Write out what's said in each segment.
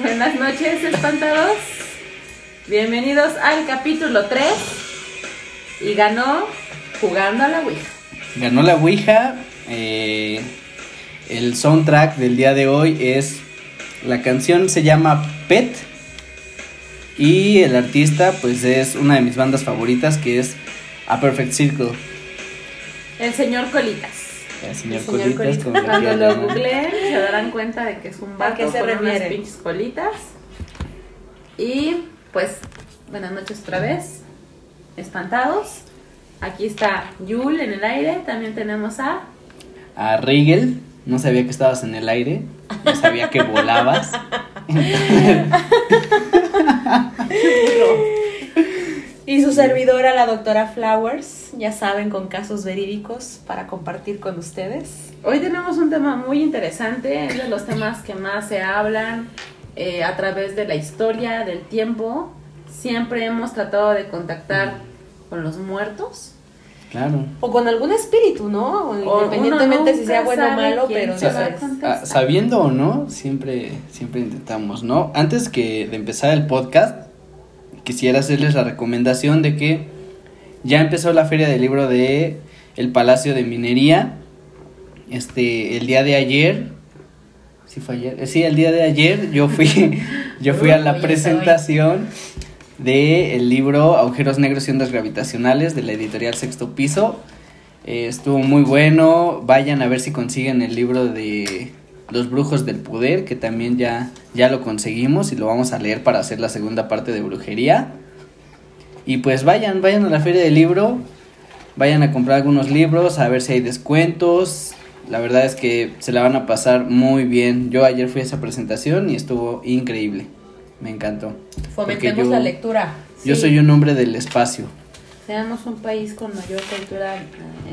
Buenas noches, espantados. Bienvenidos al capítulo 3. Y ganó jugando a la Ouija. Ganó la Ouija. eh, el soundtrack del día de hoy es. La canción se llama Pet. Y el artista, pues es una de mis bandas favoritas que es A Perfect Circle. El señor Colitas. El señor, El señor Colitas, Colitas. lo Cuando lo googleen se darán cuenta de que es un ¿A vato qué se con unas pinches colitas. Y pues, buenas noches otra vez. Espantados. Aquí está Yul en el aire. También tenemos a A Rigel. No sabía que estabas en el aire. No sabía que volabas. Y su servidora, la doctora Flowers, ya saben, con casos verídicos para compartir con ustedes. Hoy tenemos un tema muy interesante, es de los temas que más se hablan eh, a través de la historia, del tiempo. Siempre hemos tratado de contactar con los muertos. Claro. O con algún espíritu, ¿no? O Independientemente si sea bueno o malo, pero. Ah, sabiendo o no, siempre, siempre intentamos, ¿no? Antes que de empezar el podcast, quisiera hacerles la recomendación de que ya empezó la feria del libro de El Palacio de Minería. Este, el día de ayer, ¿sí fue ayer? Eh, Sí, el día de ayer yo fui, yo fui a la presentación de el libro Agujeros Negros y Ondas Gravitacionales de la editorial Sexto Piso. Eh, estuvo muy bueno. Vayan a ver si consiguen el libro de Los Brujos del Poder, que también ya, ya lo conseguimos y lo vamos a leer para hacer la segunda parte de brujería. Y pues vayan, vayan a la feria del libro, vayan a comprar algunos libros, a ver si hay descuentos. La verdad es que se la van a pasar muy bien. Yo ayer fui a esa presentación y estuvo increíble. Me encantó. Fomentemos yo- la lectura. Yo Sí. soy un hombre del espacio. Seamos un país con mayor cultura eh,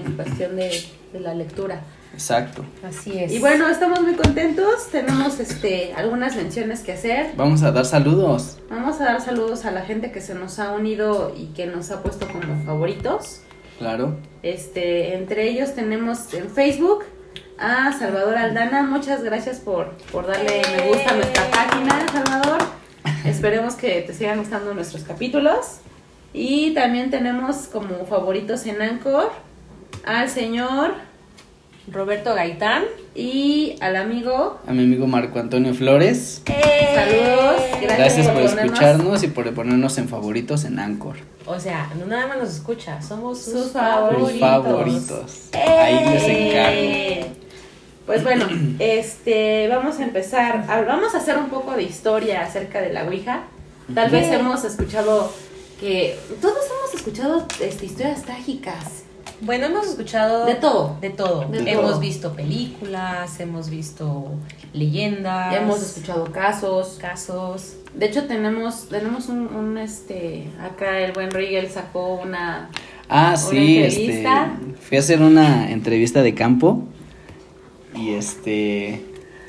en cuestión de, de la lectura. Exacto. Así es. Y bueno, estamos muy contentos. Tenemos este algunas menciones que hacer. Vamos a dar saludos. Vamos a dar saludos a la gente que se nos ha unido y que nos ha puesto como favoritos. Claro. Este, entre ellos tenemos en Facebook a Salvador Aldana. Muchas gracias por, por darle me gusta a nuestra página, Salvador. Esperemos que te sigan gustando nuestros capítulos. Y también tenemos como favoritos en Anchor al señor Roberto Gaitán. y al amigo. A mi amigo Marco Antonio Flores. Saludos, gracias. Gracias por escucharnos y por ponernos en favoritos en Anchor. O sea, no nada más nos escucha, somos sus, Sus favoritos. Sus favoritos. Ahí les encargo. Eh, Pues bueno, este, vamos a empezar. a- vamos a hacer un poco de historia acerca de la Ouija. Tal vez hemos escuchado que todos hemos escuchado este, historias trágicas. Bueno, hemos escuchado De todo. De todo. De hemos todo. visto películas, hemos visto leyendas, Hemos escuchado casos. casos. De hecho, tenemos, tenemos un, un, este, acá el buen Rigel sacó una, Ah, Una sí, este. entrevista. Fui a hacer una entrevista de campo. Y este.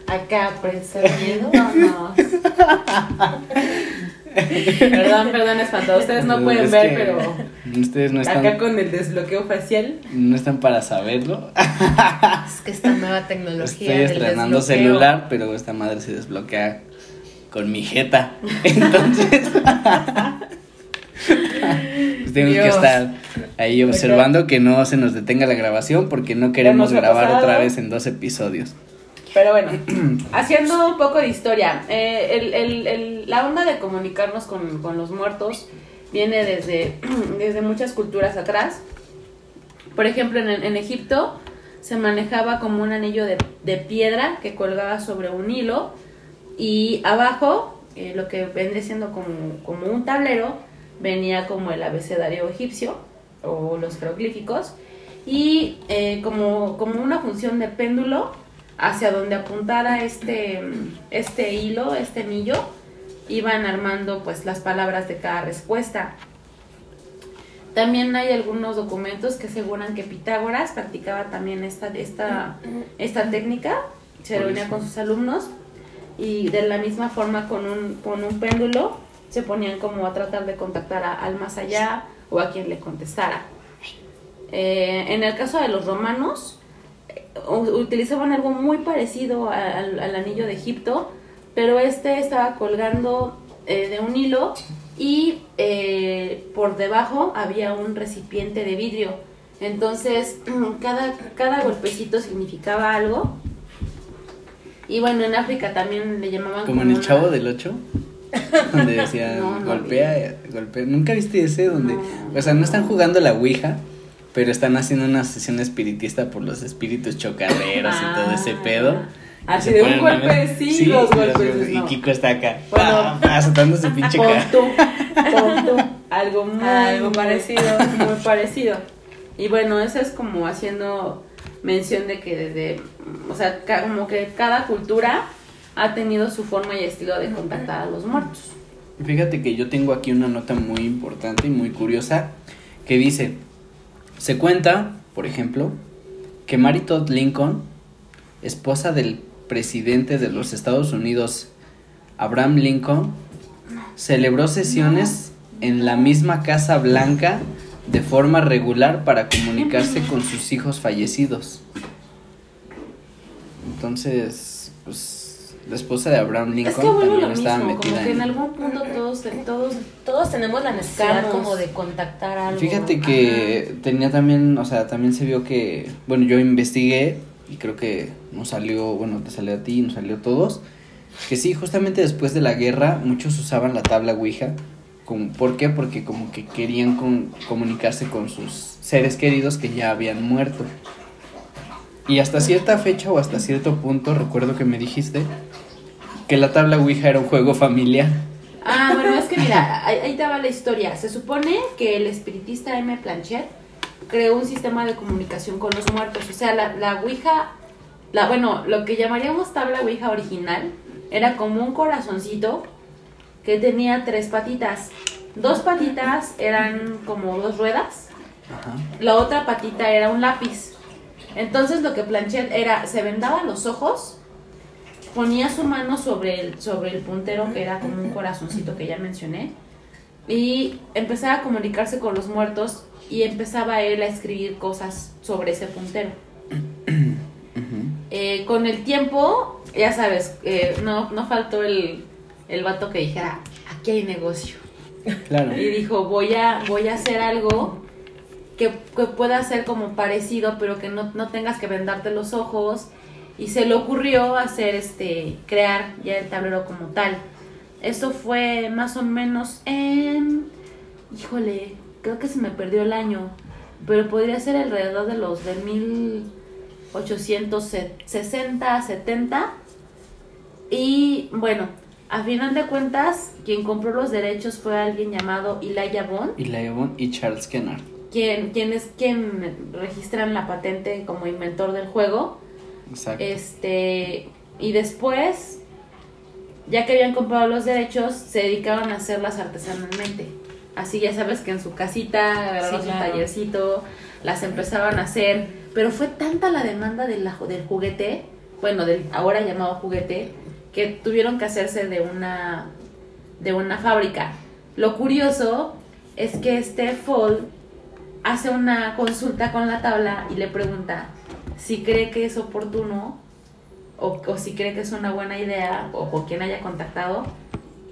acá presumiéndonos. perdón, perdón, espantado. Ustedes no pueden ver, que pero Ustedes no acá están, con el desbloqueo facial. no están para saberlo. Es que esta nueva tecnología. Estoy del estrenando desbloqueo. celular, pero esta madre se desbloquea con mi jeta. Entonces. pues tenemos que estar ahí observando que no se nos detenga la grabación porque no queremos grabar pasado. otra vez en dos episodios. Pero bueno, haciendo un poco de historia, eh, la onda de comunicarnos con, con los muertos viene desde, desde muchas culturas atrás. Por ejemplo, en, en Egipto se manejaba como un anillo de, de piedra que colgaba sobre un hilo y abajo, eh, lo que vendría siendo como, como un tablero, venía como el abecedario egipcio o los jeroglíficos y eh, como, como una función de péndulo hacia donde apuntara este, este hilo, este anillo, iban armando pues las palabras de cada respuesta. También hay algunos documentos que aseguran que Pitágoras practicaba también esta, esta, esta técnica, se reunía con sus alumnos y de la misma forma con un, con un péndulo se ponían como a tratar de contactar a- al más allá o a quien le contestara. Eh, en el caso de los romanos, utilizaban algo muy parecido al, al anillo de Egipto, pero este estaba colgando eh, de un hilo y eh, por debajo había un recipiente de vidrio. Entonces, cada, cada golpecito significaba algo. Y bueno, en África también le llamaban Como en el una- Chavo del 8, donde decía No, no golpea, golpea. ¿Nunca viste ese? Donde, No. o sea, no están jugando la Ouija, pero están haciendo una sesión espiritista por los espíritus chocarreros y todo ese Ah. pedo. Así de un golpe, ver- sí, los golpes, Y no. Kiko está acá, Bueno. pa, azotándose pinche cara. tú, pon tú. Algo muy, Algo parecido. Muy parecido. Y bueno, eso es como haciendo mención de que desde, o sea, ca- como que cada cultura ha tenido su forma y estilo de contactar a los muertos. Fíjate que yo tengo aquí una nota muy importante y muy curiosa que dice, se cuenta, por ejemplo, que Mary Todd Lincoln, esposa del presidente de los Estados Unidos, Abraham Lincoln, celebró sesiones en la misma Casa Blanca de forma regular para comunicarse con sus hijos fallecidos. Entonces, pues, la esposa de Abraham Lincoln es que también lo estaba mismo, como metida que en algún punto todos, todos Todos tenemos la necesidad como de contactar algo. Fíjate que tenía también, o sea, también se vio que, bueno, yo investigué y creo que nos salió, bueno, te salió a ti y nos salió a todos, que sí, justamente después de la guerra muchos usaban la tabla Ouija. Como, ¿Por qué? Porque como que querían con- comunicarse con sus seres queridos que ya habían muerto. Y hasta cierta fecha o hasta cierto punto, recuerdo que me dijiste que la tabla Ouija era un juego familiar. Ah, bueno, es que mira, ahí, ahí te va la historia. Se supone que el espiritista M. Planchet creó un sistema de comunicación con los muertos. O sea, la, la Ouija, la, bueno, lo que llamaríamos tabla Ouija original, era como un corazoncito que tenía tres patitas. Dos patitas eran como dos ruedas, Ajá. la otra patita era un lápiz. Entonces lo que Planchet era, se vendaba los ojos, ponía su mano sobre el, sobre el puntero, que era como un corazoncito que ya mencioné, y empezaba a comunicarse con los muertos y empezaba él a escribir cosas sobre ese puntero. Eh, con el tiempo, ya sabes, eh, no, no faltó el, el vato que dijera, aquí hay negocio. Claro. Y dijo, voy a, voy a hacer algo que, que pueda ser como parecido, pero que no, no tengas que vendarte los ojos. Y se le ocurrió hacer este, crear ya el tablero como tal. Esto fue más o menos en, híjole, creo que se me perdió el año, pero podría ser alrededor de los de 1860, 70. Y bueno, a final de cuentas, quien compró los derechos fue alguien llamado Elijah Bond, Leon y Charles Kennard. quien, quien es quien registran la patente como inventor del juego. Exacto. Este, y después, ya que habían comprado los derechos, se dedicaban a hacerlas artesanalmente. Así ya sabes que en su casita agarraron Sí, su claro. tallercito, las empezaban a hacer, pero fue tanta la demanda de la- del juguete, bueno, del ahora llamado juguete, que tuvieron que hacerse de una de una fábrica. Lo curioso es que este Fall hace una consulta con la tabla y le pregunta si cree que es oportuno o, o si cree que es una buena idea o con quien haya contactado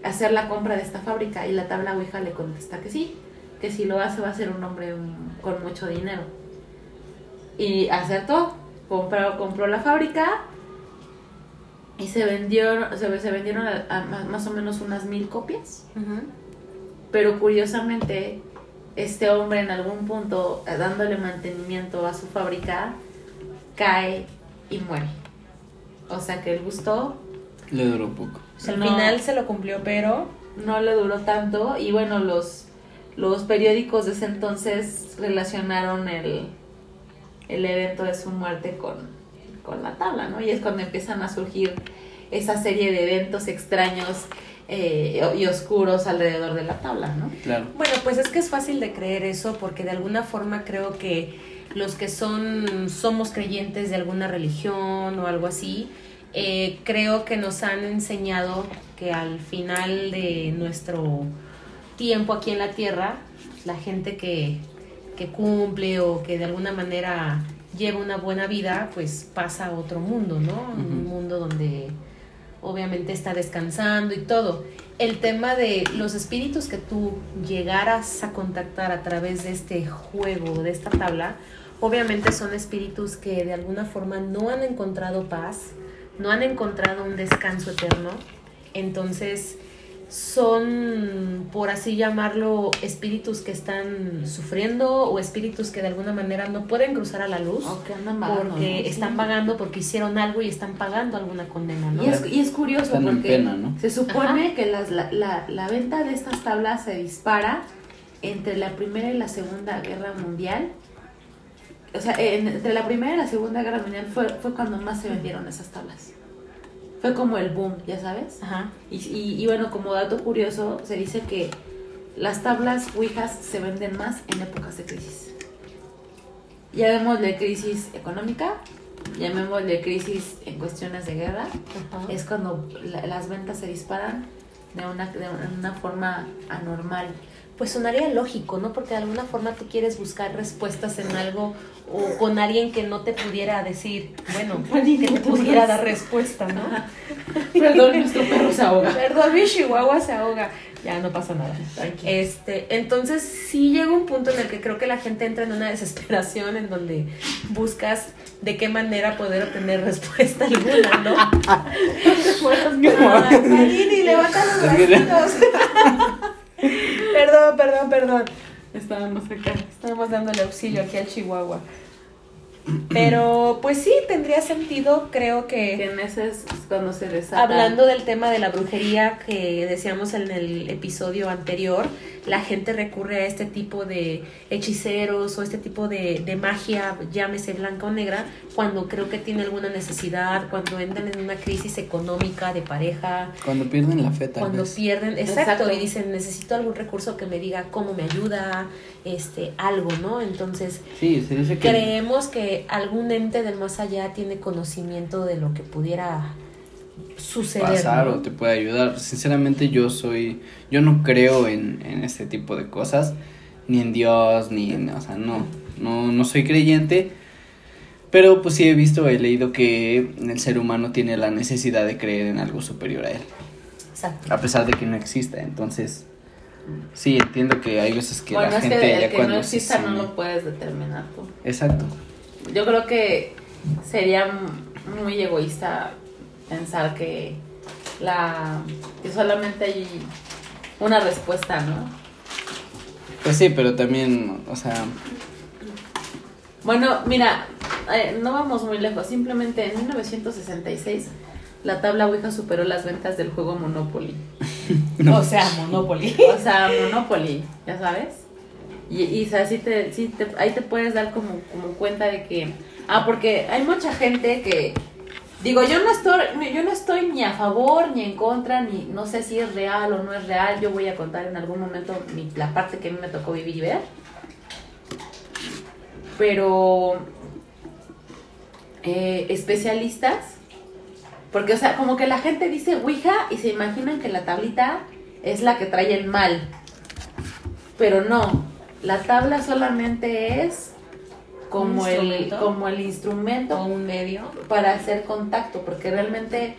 hacer la compra de esta fábrica y la tabla Ouija le contesta que sí, que si lo hace va a ser un hombre con mucho dinero. Y acertó, compró, compró la fábrica y se vendió, se, se vendieron a- a más- más o menos unas mil copias. Ujú. Pero curiosamente, este hombre en algún punto, eh, dándole mantenimiento a su fábrica, cae y muere. O sea que el gusto Le duró poco. O sea, al No. final se lo cumplió, pero no le duró tanto y bueno, los, los periódicos de ese entonces relacionaron el, el evento de su muerte con, con la tabla, ¿no? Y es cuando empiezan a surgir esa serie de eventos extraños eh, y oscuros alrededor de la tabla, ¿no? Claro. Bueno, pues es que es fácil de creer eso porque de alguna forma creo que los que son somos creyentes de alguna religión o algo así, eh, creo que nos han enseñado que al final de nuestro tiempo aquí en la tierra, la gente que, que cumple o que de alguna manera lleva una buena vida, pues pasa a otro mundo, ¿no? Un mundo donde obviamente está descansando y todo. El tema de los espíritus que tú llegaras a contactar a través de este juego, de esta tabla, obviamente son espíritus que de alguna forma no han encontrado paz, no han encontrado un descanso eterno. Entonces, son, por así llamarlo, espíritus que están sufriendo o espíritus que de alguna manera no pueden cruzar a la luz andan vagando, porque ¿no? están pagando porque hicieron algo y están pagando alguna condena, ¿no? Y es, y es curioso Están porque pena, ¿no? se supone Ajá. que las, la, la, la venta de estas tablas se dispara entre la Primera y la Segunda Guerra Mundial. O sea, en- entre la Primera y la Segunda Guerra Mundial fue, fue cuando más se vendieron esas tablas. Fue como el boom, ya sabes. Ajá. Y, y, y bueno, como dato curioso, se dice que las tablas Ouijas se venden más en épocas de crisis. Llamémosle crisis económica, llamémosle crisis en cuestiones de guerra, Ajá. es cuando la- las ventas se disparan de una, de una forma anormal. Pues sonaría lógico, ¿no? Porque de alguna forma tú quieres buscar respuestas en algo o con alguien que no te pudiera decir, bueno, que te pudiera dar respuesta, ¿no? Perdón, nuestro perro se ahoga. Perdón, mi chihuahua se ahoga. Ya no pasa nada. Tranquilo. Este, entonces sí llega un punto en el que creo que la gente entra en una desesperación en donde buscas de qué manera poder obtener respuesta alguna, ¿no? Marini, levanta los bracitos. Perdón, perdón, perdón. Estábamos acá. Estamos dándole auxilio aquí al Chihuahua. Pero pues sí, tendría sentido, creo Que que en ese es cuando se desata. hablando del tema de la brujería que decíamos en el episodio anterior, la gente recurre a este tipo de hechiceros o este tipo de, de magia, llámese blanca o negra, cuando creo que tiene alguna necesidad, cuando entran en una crisis económica de pareja, Cuando pierden la fe, tal cuando vez. pierden, exacto, Exacto. y dicen necesito algún recurso que me diga cómo me ayuda, este, algo, ¿no? Entonces Sí, se dice que. creemos que algún ente del más allá tiene conocimiento de lo que pudiera suceder. pasar ¿no? o te puede ayudar. Sinceramente yo soy, yo no creo en, en este tipo de cosas, ni en Dios, ni en, o sea, no, no, no soy creyente, pero pues sí he visto, he leído que el ser humano tiene la necesidad de creer en algo superior a él, Exacto. a pesar de que no exista, entonces sí entiendo que hay veces que bueno, la es gente que el ya que cuando no se exista no lo puedes determinar tú. Exacto. Yo creo que sería muy egoísta pensar que la que solamente hay una respuesta, ¿no? Pues sí, pero también, o sea, Bueno, mira, eh, no vamos muy lejos. Simplemente en 1966 la tabla Ouija superó las ventas del juego Monopoly. O sea, Monopoly. O sea, Monopoly, ya sabes. Y, y o sea, sí te, sí te- ahí te puedes dar como, como cuenta de que... Ah, porque hay mucha gente que... Digo, yo no estoy yo no estoy ni a favor ni en contra, ni no sé si es real o no es real. Yo voy a contar en algún momento mi- la parte que a mí me tocó vivir y ver. Pero eh, especialistas, porque o sea, como que la gente dice Ouija y se imaginan que la tablita es la que trae el mal. Pero no, la tabla solamente es como el como el instrumento O un medio. para hacer contacto, porque realmente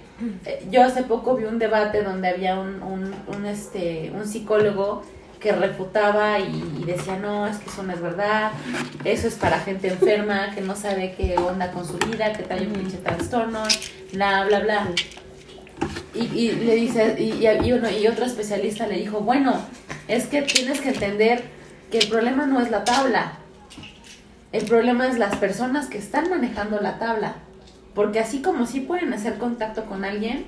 eh, yo hace poco vi un debate donde había un, un, un, este, un psicólogo que refutaba y, y decía, no, es que eso no es verdad, eso es para gente enferma que no sabe qué onda con su vida, que trae un pinche trastorno, bla, bla, bla. Y, y le dice, y, y uno- y otro especialista le dijo, bueno, es que tienes que entender que el problema no es la tabla, el problema es las personas que están manejando la tabla. Porque así como sí pueden hacer contacto con alguien,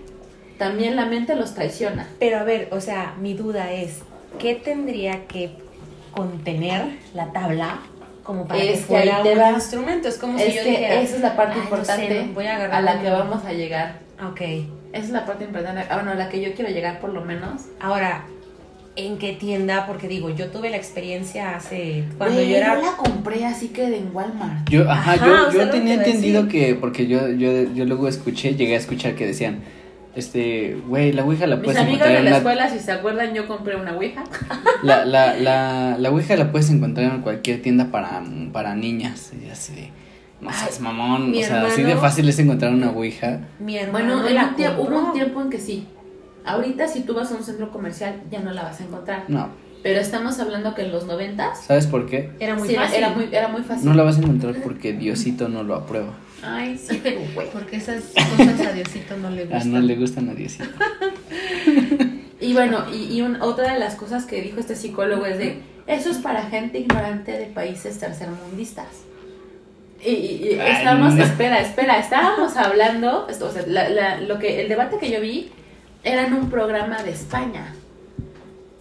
también la mente los traiciona. Pero a ver, o sea, mi duda es, ¿qué tendría que contener la tabla como para Es que que fuera te un instrumento? Es como si Es yo que dijera, esa es la parte "Ay, no importante voy a a la que vamos a llegar. Ok. Esa es la parte importante. Bueno, a la que yo quiero llegar por lo menos. Ahora, ¿en qué tienda? Porque digo, yo tuve la experiencia hace... Cuando Güey, yo era... la compré así que de en Walmart. Yo, ajá, Ajá, yo, yo tenía entendido decir. que, porque yo, yo, yo luego escuché, llegué a escuchar que decían, este, güey, la Ouija la Mis puedes amigos encontrar de en la una- escuela, si se acuerdan, yo compré una Ouija. la, la, la, la Ouija la puedes encontrar en cualquier tienda para, para niñas, y así de, No seas mamón, mi o sea, así de fácil es encontrar una ouija. Mi hermano Bueno, en la un tie- hubo un tiempo en que sí. Ahorita si tú vas a un centro comercial ya no la vas a encontrar. No, Pero estamos hablando que en los noventas ¿sabes por qué? Era muy sí, fácil. Era muy, era muy fácil. No la vas a encontrar porque Diosito no lo aprueba. Ay, sí, pero güey. Porque esas cosas a Diosito no le Ah, gustan. no le gustan a Diosito. Y bueno, y, y un- otra de las cosas que dijo este psicólogo es de, eso es para gente ignorante de países tercermundistas. Y, y- y Ay, estábamos, no. espera, espera, estábamos hablando, esto, o sea, la- la- lo que, el debate que yo vi era en un programa de España.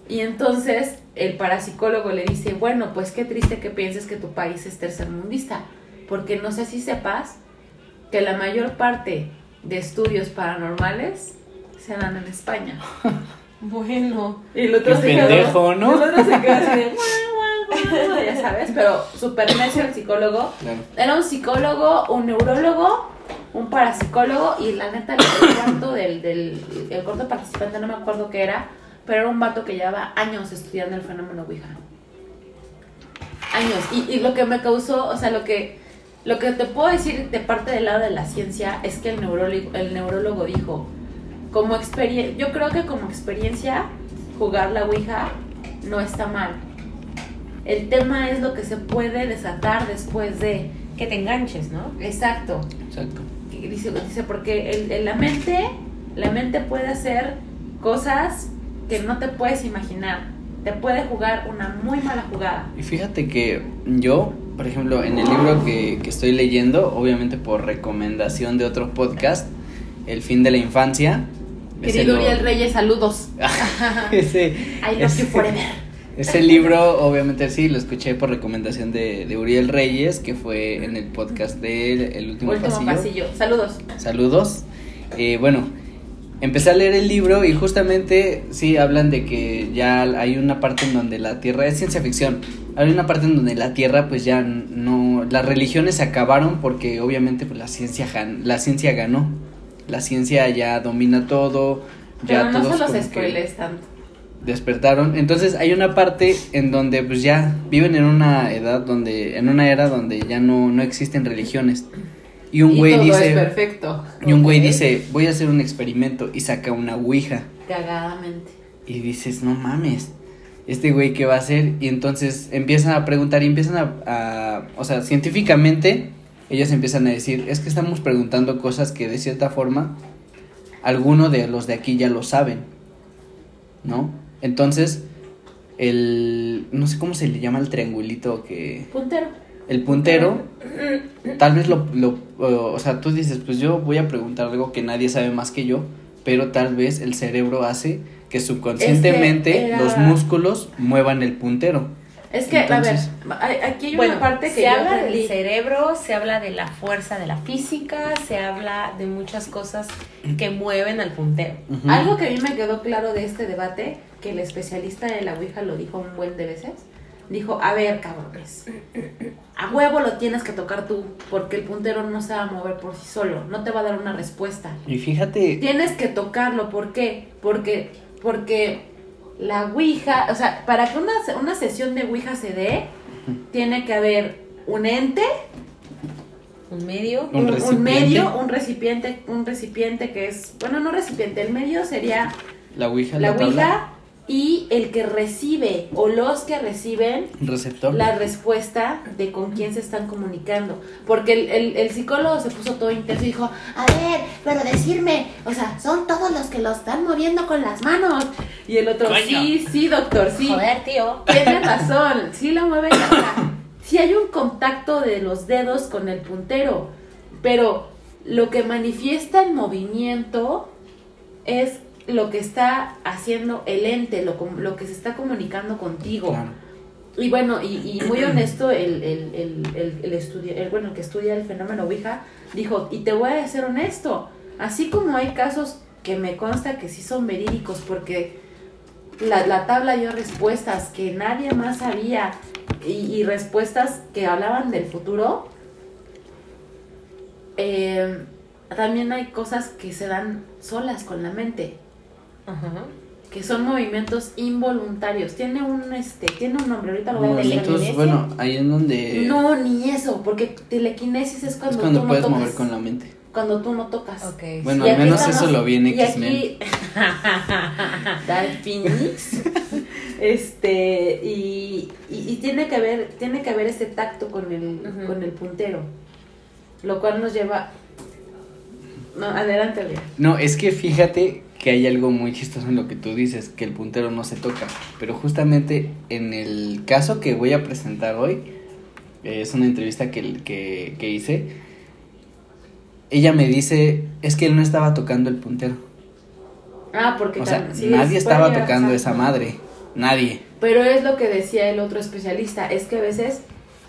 Y entonces el parapsicólogo le dice, bueno, pues qué triste que pienses que tu país es tercermundista, porque no sé si sepas que la mayor parte de estudios paranormales se dan en España. Bueno. Y el otro Qué se quedó. pendejo, ¿no? El otro se quedó así de. Ya sabes, pero súper necio el psicólogo. Claro. Era un psicólogo, un neurólogo, un parapsicólogo y la neta, el cuarto del, del participante, no me acuerdo qué era, pero era un vato que llevaba años estudiando el fenómeno Ouija. Años. Y, y lo que me causó, o sea, lo que, lo que te puedo decir de parte del lado de la ciencia es que el neurólogo, el neurólogo dijo, como experiencia, yo creo que como experiencia, jugar la Ouija no está mal. El tema es lo que se puede desatar después de... Que te enganches, ¿no? Exacto. Exacto. Dice, dice porque el, el- la mente, la mente puede hacer cosas que no te puedes imaginar. Te puede jugar una muy mala jugada. Y fíjate que yo, por ejemplo, en el libro que, que estoy leyendo, obviamente por recomendación de otro podcast, El fin de la infancia. Querido lo- Uriel Reyes, saludos. ese, I love ese- you forever. Ese libro, obviamente sí, lo escuché por recomendación de, de Uriel Reyes, que fue en el podcast de El último, Último pasillo. pasillo. Saludos. Saludos. Eh, bueno, empecé a leer el libro y justamente sí hablan de que ya hay una parte en donde la Tierra es ciencia ficción. Hay una parte en donde la Tierra pues ya no las religiones se acabaron porque obviamente pues la ciencia la ciencia ganó. La ciencia ya domina todo. Ya Pero no se los spoiles tanto. Despertaron. Entonces hay una parte en donde pues ya viven en una edad donde en una era donde ya no no existen religiones. Y un Y güey todo dice es perfecto. y un güey dice, voy a hacer un experimento y saca una ouija. Cagadamente. Y dices, no mames, este güey qué va a hacer. Y entonces empiezan a preguntar y empiezan a, a- o sea, científicamente, ellos empiezan a decir, es que estamos preguntando cosas que de cierta forma, alguno de los de aquí ya lo saben, ¿no? Entonces, el, no sé cómo se le llama el triangulito que Puntero. el puntero, tal vez lo, lo, o sea, tú dices, pues yo voy a preguntar algo que nadie sabe más que yo, pero tal vez el cerebro hace que subconscientemente era- los músculos muevan el puntero. Es que, Entonces- a ver, aquí hay Bueno, una parte que se yo habla aprendí. del cerebro, se habla de la fuerza de la física, se habla de muchas cosas que mueven al puntero. Algo que a mí me quedó claro de este debate, que el especialista de la Ouija lo dijo un buen de veces, dijo, a ver, cabrones, a huevo lo tienes que tocar tú, porque el puntero no se va a mover por sí solo, no te va a dar una respuesta. Y fíjate, Tienes que tocarlo, ¿por qué? Porque, porque la Ouija, o sea, para que una, una sesión de Ouija se dé, tiene que haber un ente Un medio. Un un, un recipiente. medio, un recipiente, un recipiente que es, bueno, no recipiente, el medio sería la ouija, la la, Ouija y el que recibe o los que reciben receptor. la respuesta de con quién se están comunicando. Porque el, el- el psicólogo se puso todo intenso y dijo, a ver, pero decirme, o sea, son todos los que lo están moviendo con las manos. Y el otro, Coño. sí, sí, doctor, sí. Joder, tío. Tiene razón, sí lo mueven. sí hay un contacto de los dedos con el puntero, pero lo que manifiesta el movimiento es lo que está haciendo el ente, lo, lo que se está comunicando contigo. Claro. Y bueno, y, y muy honesto, el, el, el, el, el estudia- el- bueno, el que estudia el fenómeno Ouija dijo, y te voy a ser honesto, así como hay casos que me consta que sí son verídicos porque la, la tabla dio respuestas que nadie más sabía y, y respuestas que hablaban del futuro, eh, también hay cosas que se dan solas con la mente. Ajá. que son movimientos involuntarios. Tiene un este, tiene un nombre, ahorita lo voy a decir. Bueno, ahí en donde No, ni eso, porque telequinesis es cuando, es cuando tú puedes no tocas, mover con la mente. cuando tú no tocas. Bueno, Y al menos estamos- eso lo vi en y aquí- Dark Phoenix. Este, y, y, y tiene que haber, tiene que haber ese tacto con el, con el puntero. Lo cual nos lleva. No, adelante. No, es que fíjate que hay algo muy chistoso en lo que tú dices, que el puntero no se toca. Pero justamente en el caso que voy a presentar hoy, eh, es una entrevista que, que, que hice, ella me dice, es que él no estaba tocando el puntero. Ah, porque O sea, tam- sí, nadie es- estaba llegar tocando esa madre. Nadie. Pero es lo que decía el otro especialista, es que a veces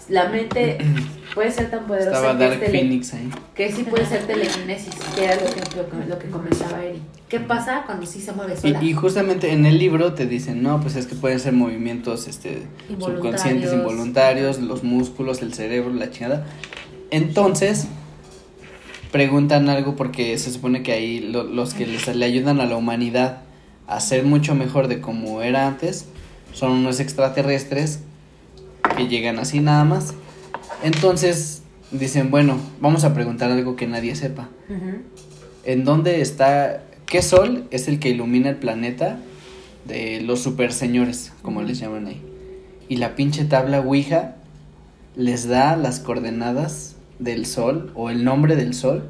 la mente puede ser tan poderosa Estaba que, Dark tele- Phoenix ahí. que sí puede ser telequinesis, que era lo que, lo, que- lo que comentaba Eri. ¿Qué pasa cuando sí se mueve sola? Y, y justamente en el libro te dicen, no, pues es que pueden ser movimientos este, Involuntarios. subconscientes, involuntarios, los músculos, el cerebro, la chingada. Entonces, preguntan algo porque se supone que ahí lo- los que les, le ayudan a la humanidad a ser mucho mejor de como era antes son unos extraterrestres que llegan así nada más. Entonces dicen, bueno, vamos a preguntar algo que nadie sepa. ¿En dónde está? ¿Qué sol es el que ilumina el planeta de los super señores, como les llaman ahí? Y la pinche tabla Ouija les da las coordenadas del sol o el nombre del sol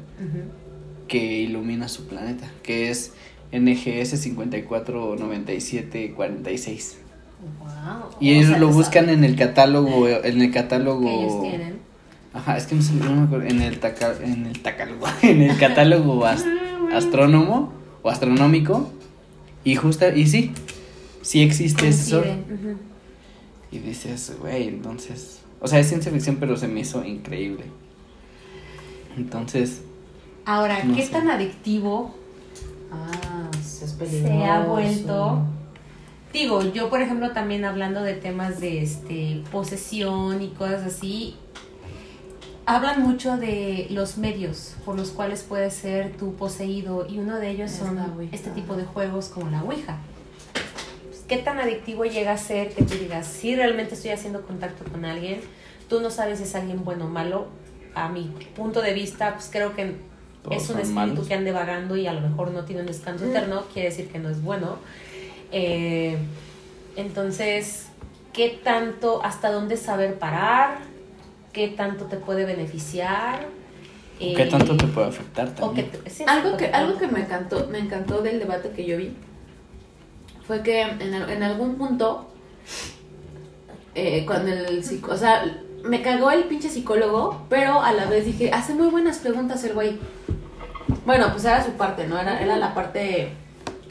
que ilumina su planeta, que es NGS 549746. Wow. Y O ellos sea, lo buscan en el catálogo, en el catálogo que ellos tienen. Ajá, es que no, sé, no me acuerdo. En el, taca- en el tacálogo. En el catálogo ast- astrónomo o astronómico. Y justa, y sí, sí existe ese sol. Y dices, güey, entonces. O sea, es ciencia ficción, pero se me hizo increíble. Entonces, Ahora, No ¿qué sé. tan adictivo Ah, eso es se ha vuelto? Digo, yo por ejemplo también hablando de temas de este posesión y cosas así, hablan mucho de los medios por los cuales puedes ser tú poseído y uno de ellos Es son este tipo de juegos como la Ouija. ¿Qué tan adictivo llega a ser que tú digas, si realmente estoy haciendo contacto con alguien, tú no sabes si es alguien bueno o malo? A mi punto de vista, pues creo que Todos es un espíritu malos. que ande vagando y a lo mejor no tiene un descanso eterno, quiere decir que no es bueno. Eh, entonces, ¿qué tanto, hasta dónde saber parar? ¿Qué tanto te puede beneficiar? ¿qué Eh, tanto te puede afectar que también? te- sí, Algo que, algo que me encantó, me encantó del debate que yo vi fue que en, al- en algún punto, eh, cuando el psico- o sea, me cagó el pinche psicólogo, pero a la vez dije, hace muy buenas preguntas el güey. Bueno, pues era su parte, ¿no? Era, era la parte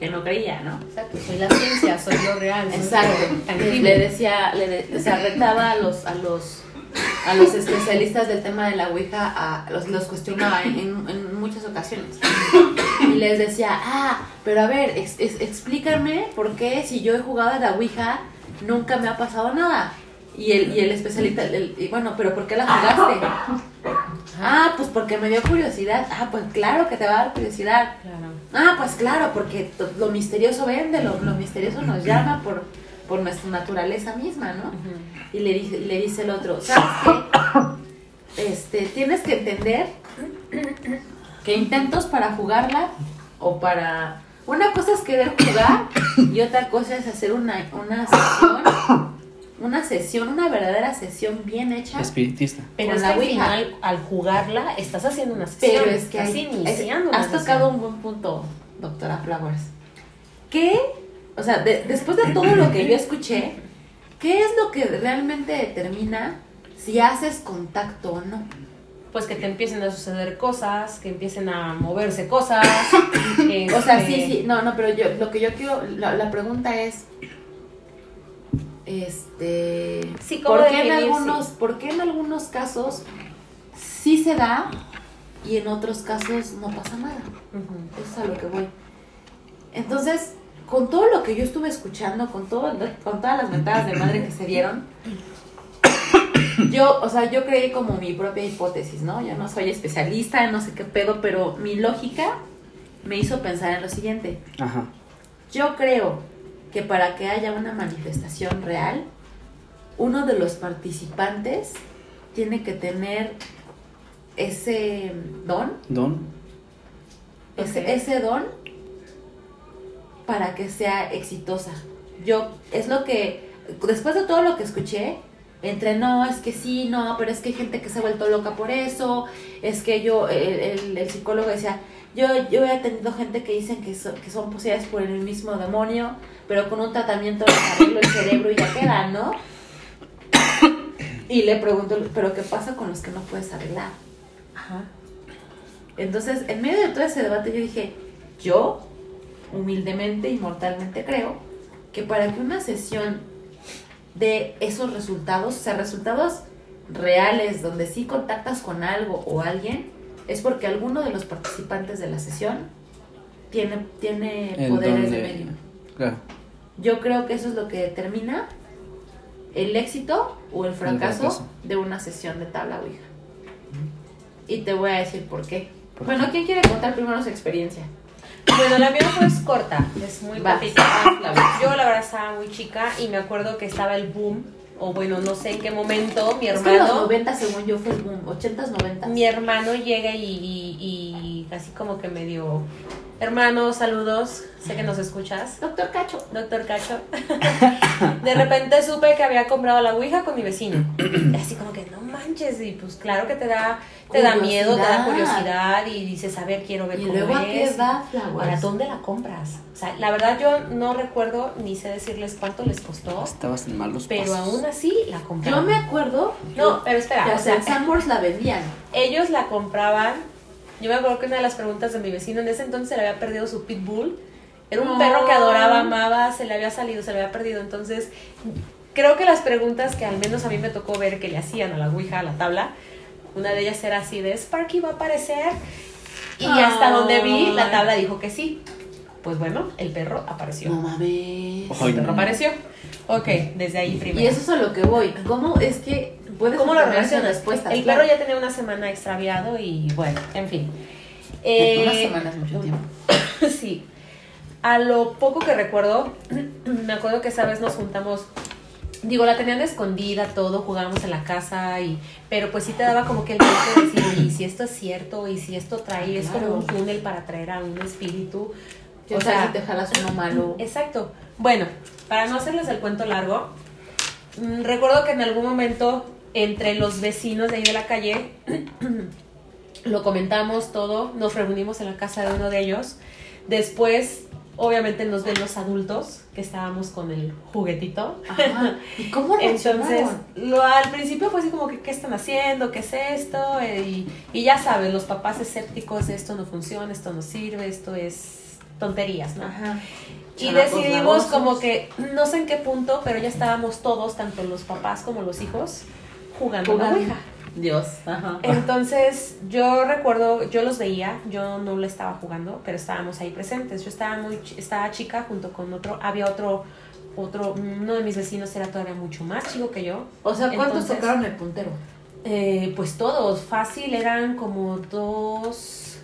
que no creía, ¿no? Exacto, soy la ciencia, soy lo real. soy Exacto. lo Le, decía, le de- o sea, retaba a los, a los, a los especialistas del tema de la Ouija, a, los, los cuestionaba en, en- en muchas ocasiones. Y les decía, ah, pero a ver, ex- ex- explícame por qué si yo he jugado a la Ouija nunca me ha pasado nada. Y el, y el especialista, el- y bueno, pero ¿por qué la jugaste? Ah, pues porque me dio curiosidad. Ah, pues claro que te va a dar curiosidad. Claro. Ah, pues claro, porque lo misterioso vende, lo, lo misterioso nos llama por, por nuestra naturaleza misma, ¿no? Y le dice, y le dice el otro, ¿sabes qué? Este, tienes que entender que intentos para jugarla o para... Una cosa es querer jugar y otra cosa es hacer una, una sesión, una sesión, una verdadera sesión bien hecha. Espiritista. Pero Con es la que al Ouija. final, al jugarla, estás haciendo una sesión. Pero es que estás hay- iniciando es- has sesión. tocado un buen punto, doctora Flowers. ¿Qué? O sea, de- después de todo lo que yo escuché, ¿qué es lo que realmente determina si haces contacto o no? Pues que te empiecen a suceder cosas, que empiecen a moverse cosas. que, O sea, sí, este, sí, no, no, pero yo, lo que yo quiero, la, la pregunta es, este, Sí, ¿cómo ¿por qué en algunos, por qué en algunos casos sí se da y en otros casos no pasa nada? ujú. Eso es a lo que voy. Entonces, con todo lo que yo estuve escuchando, con todo, con todas las mentadas de madre que se dieron, yo, o sea, yo creí como mi propia hipótesis, ¿no? Yo no soy especialista, no sé qué pedo, pero mi lógica me hizo pensar en lo siguiente. Ajá. Yo creo que para que haya una manifestación real, uno de los participantes tiene que tener ese don, Don. ese, don para que sea exitosa. Yo, es lo que, después de todo lo que escuché, entre no, es que sí, no, pero es que hay gente que se ha vuelto loca por eso, es que yo, el, el- el psicólogo decía, yo, yo he tenido gente que dicen que, so- que son poseídas por el mismo demonio, pero con un tratamiento les arreglo el cerebro y ya queda, ¿no? Y le pregunto, pero ¿qué pasa con los que no puedes arreglar? Ajá. Entonces, en medio de todo ese debate, yo dije, yo, humildemente y mortalmente creo que para que una sesión de esos resultados, o sea, resultados reales, donde sí contactas con algo o alguien, es porque alguno de los participantes de la sesión tiene, tiene El poderes de medio. Claro. Yo creo que eso es lo que determina el éxito o el fracaso, fracaso. de una sesión de tabla Ouija. Y te voy a decir por qué. ¿Por bueno, qué? ¿quién quiere contar primero su experiencia? Bueno, la mía fue corta, es muy cortita. Yo la verdad estaba muy chica y me acuerdo que estaba el boom, o bueno, no sé en qué momento, mi Es que los hermano, 90, según yo, fue el boom. 80s, 90s. mi hermano llega y, y, y así como que me dio, hermano, saludos, sé que nos escuchas. Doctor Cacho. Doctor Cacho. De repente supe que había comprado la Ouija con mi vecino. Así como que no manches. Y pues claro que te da, te da miedo, te da curiosidad y dices, a ver, quiero ver ¿Y cómo luego a qué es. edad, Flowers? ¿Para dónde la compras? O sea, la verdad yo no recuerdo ni sé decirles cuánto les costó, Estabas en malos pero pasos. aún así la Yo compraron. me acuerdo. No, pero espera, o sea, en Sanborns la vendían. ellos la compraban. Yo me acuerdo que una de las preguntas de mi vecino en ese entonces se le había perdido su pitbull. Era un No. perro que adoraba, amaba, se le había salido, se le había perdido. Entonces, creo que las preguntas que al menos a mí me tocó ver que le hacían a la Ouija, a la tabla, una de ellas era así de Sparky va a aparecer. Y hasta donde vi, la tabla dijo que sí. Pues bueno, el perro apareció. No mames. El perro apareció. Ok, desde ahí primero. Y eso es a lo que voy. ¿Cómo es que puedes ¿Cómo lo relacionas? respuestas? El Claro. perro ya tenía una semana extraviado y bueno, en fin. Una Eh, semana es mucho tiempo. sí. A lo poco que recuerdo, me acuerdo que esa vez nos juntamos. Digo, la tenían escondida, todo, jugábamos en la casa, y pero pues sí te daba como que el miedo de decir, y si esto es cierto, y si esto trae, es como un túnel para traer a un espíritu. O sea, si te jalas uno malo. Exacto. Bueno, para no hacerles el cuento largo, mm, recuerdo que en algún momento entre los vecinos de ahí de la calle lo comentamos todo, nos reunimos en la casa de uno de ellos. Después, obviamente, nos ven los adultos que estábamos con el juguetito. Ajá. ¿Y cómo Entonces, lo, al principio fue así como que, ¿qué están haciendo? ¿Qué es esto? Eh, y, y ya sabes, los papás escépticos, esto no funciona, esto no sirve, esto es tonterías, ¿no? Ajá. Y decidimos como que, no sé en qué punto, pero ya estábamos todos, tanto los papás como los hijos, jugando la. Ouija. Dios. Ajá. Entonces, yo recuerdo, yo los veía, yo no lo estaba jugando, pero estábamos ahí presentes. Yo estaba muy, estaba chica junto con otro, había otro, otro, uno de mis vecinos era todavía mucho más chico que yo. O sea, ¿cuántos Entonces- tocaron el puntero? Eh, pues todos, fácil, eran como dos,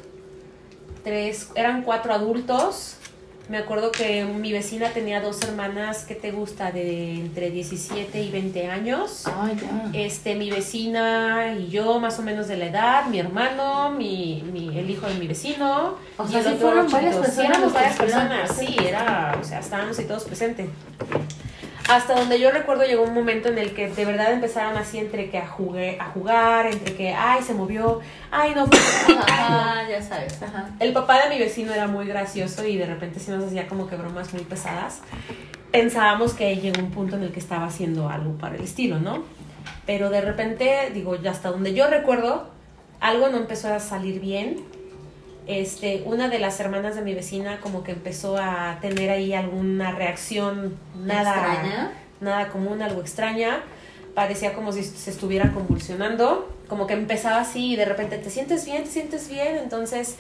tres, eran cuatro adultos. Me acuerdo que mi vecina tenía dos hermanas, ¿qué te gusta? De entre 17 y 20 años. Ay, ya. Este, mi vecina y yo, más o menos de la edad, mi hermano, mi, mi- el hijo de mi vecino. O y sea, sí fueron varias chiquito. Sí, personas éramos que varias personas, sí, era, o sea, estábamos ahí todos presentes. Hasta donde yo recuerdo llegó un momento en el que de verdad empezaron así entre que a, jugué, a jugar, entre que, ay, se movió, ay, no, no. Ajá, ya sabes. Ajá. El papá de mi vecino era muy gracioso y de repente sí nos hacía como que bromas muy pesadas. Pensábamos que llegó un punto en el que estaba haciendo algo para el estilo, ¿no? Pero de repente, digo, ya hasta donde yo recuerdo, algo no empezó a salir bien. Este, una de las hermanas de mi vecina como que empezó a tener ahí alguna reacción nada ¿Extraña? nada común, algo extraña. Parecía como si se estuviera convulsionando. Como que empezaba así y de repente te sientes bien, te sientes bien. Entonces,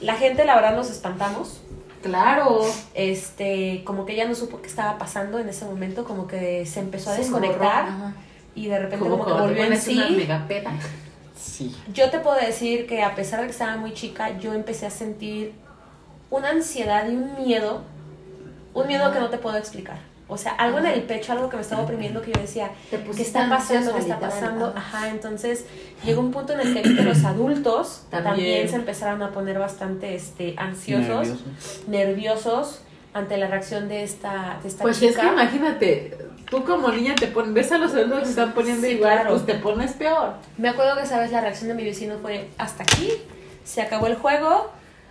la gente, la verdad, nos espantamos. Claro. Este, como que ella no supo qué estaba pasando en ese momento, como que se empezó a Se desconectar borró, y de repente Como como, que volvió en sí. una. Sí. Yo te puedo decir que a pesar de que estaba muy chica, yo empecé a sentir una ansiedad y un miedo Un miedo que no te puedo explicar. O sea, algo en el pecho, algo que me estaba oprimiendo que yo decía, ¿qué está pasando? ¿Qué está pasando? ajá. Entonces llegó un punto en el que vi que los adultos también, También. se empezaron a poner bastante este, ansiosos, Nervioso. nerviosos ante la reacción de esta, de esta Pues es chica. que imagínate, tú como niña te pones, ves a los adultos que se están poniendo Sí, igual, claro. pues te pones peor. Me acuerdo que esa vez la reacción de mi vecino fue hasta aquí, se acabó el juego.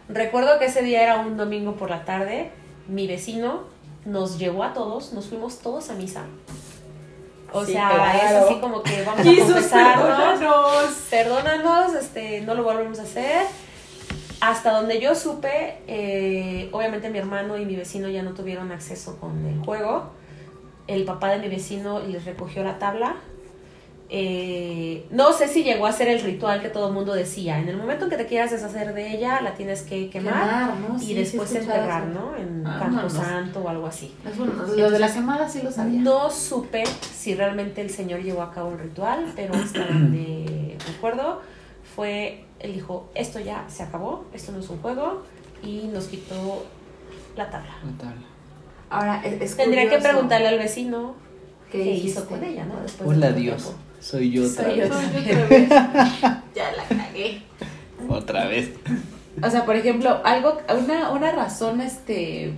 Recuerdo que ese día era un domingo por la tarde. Mi vecino nos llevó a todos, nos fuimos todos a misa. O Sí, sea, claro. es así como que vamos a confesarnos. perdónanos. Perdónanos, este, no lo volvemos a hacer. Hasta donde yo supe, eh, obviamente mi hermano y mi vecino ya no tuvieron acceso con el juego. El papá de mi vecino les recogió la tabla. Eh, no sé si llegó a ser el ritual que todo el mundo decía. En el momento en que te quieras deshacer de ella, la tienes que quemar, ¿no? y Sí, después sí enterrar, eso. ¿no? En Ah, Campo no, no. Santo o algo así. Lo de la quemada sí lo sabía. No supe si realmente el señor llevó a cabo el ritual, pero hasta donde recuerdo fue, él dijo, esto ya se acabó, esto no es un juego, y nos quitó la tabla. La tabla. Ahora, es, es Tendría que preguntarle al vecino ¿Qué, hizo con ella, ¿no? Después de Hola tanto Dios, tiempo. soy yo otra Soy yo. vez. Soy otra vez. ya la cagué. Otra vez. O sea, por ejemplo, algo, una, una razón este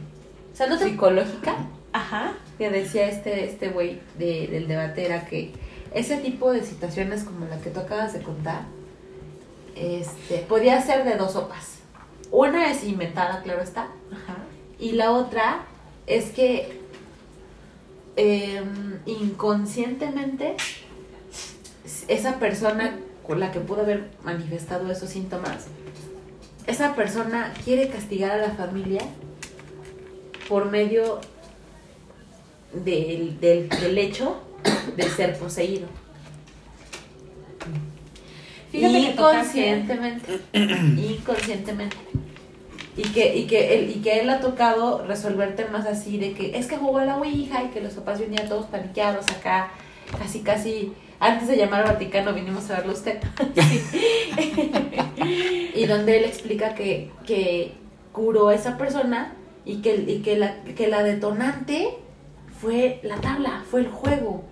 O sea, no te... psicológica Ajá. que decía este este güey de, del debate era que ese tipo de situaciones como la que tú acabas de contar este podía ser de dos sopas una es inventada claro está Ajá. y la otra es que em, inconscientemente esa persona con la que pudo haber manifestado esos síntomas esa persona quiere castigar a la familia por medio del, del, del hecho de ser poseído. Fíjate inconscientemente, inconscientemente. Y que, y, que él, y que él ha tocado resolver temas así de que es que jugó a la Ouija y que los papás venían todos paniqueados acá, casi, casi, antes de llamar al Vaticano vinimos a verlo usted. y donde él explica que, que curó a esa persona y que, y que, la, que la detonante fue la tabla, fue el juego,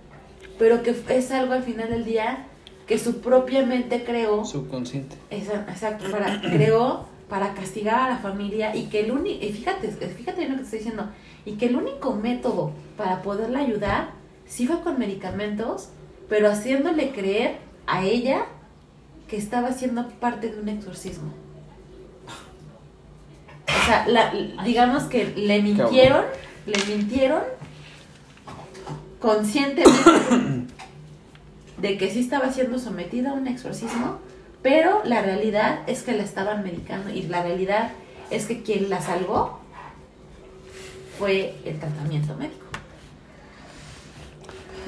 pero que es algo al final del día que su propia mente creó, Subconsciente. exacto, para, creó para castigar a la familia y que el único, fíjate, fíjate bien lo que te estoy diciendo, y que el único método para poderla ayudar sí fue con medicamentos, pero haciéndole creer a ella que estaba siendo parte de un exorcismo. O sea, la- digamos que le mintieron, le mintieron conscientemente de que sí estaba siendo sometida a un exorcismo, pero la realidad es que la estaban medicando y la realidad es que quien la salvó fue el tratamiento médico.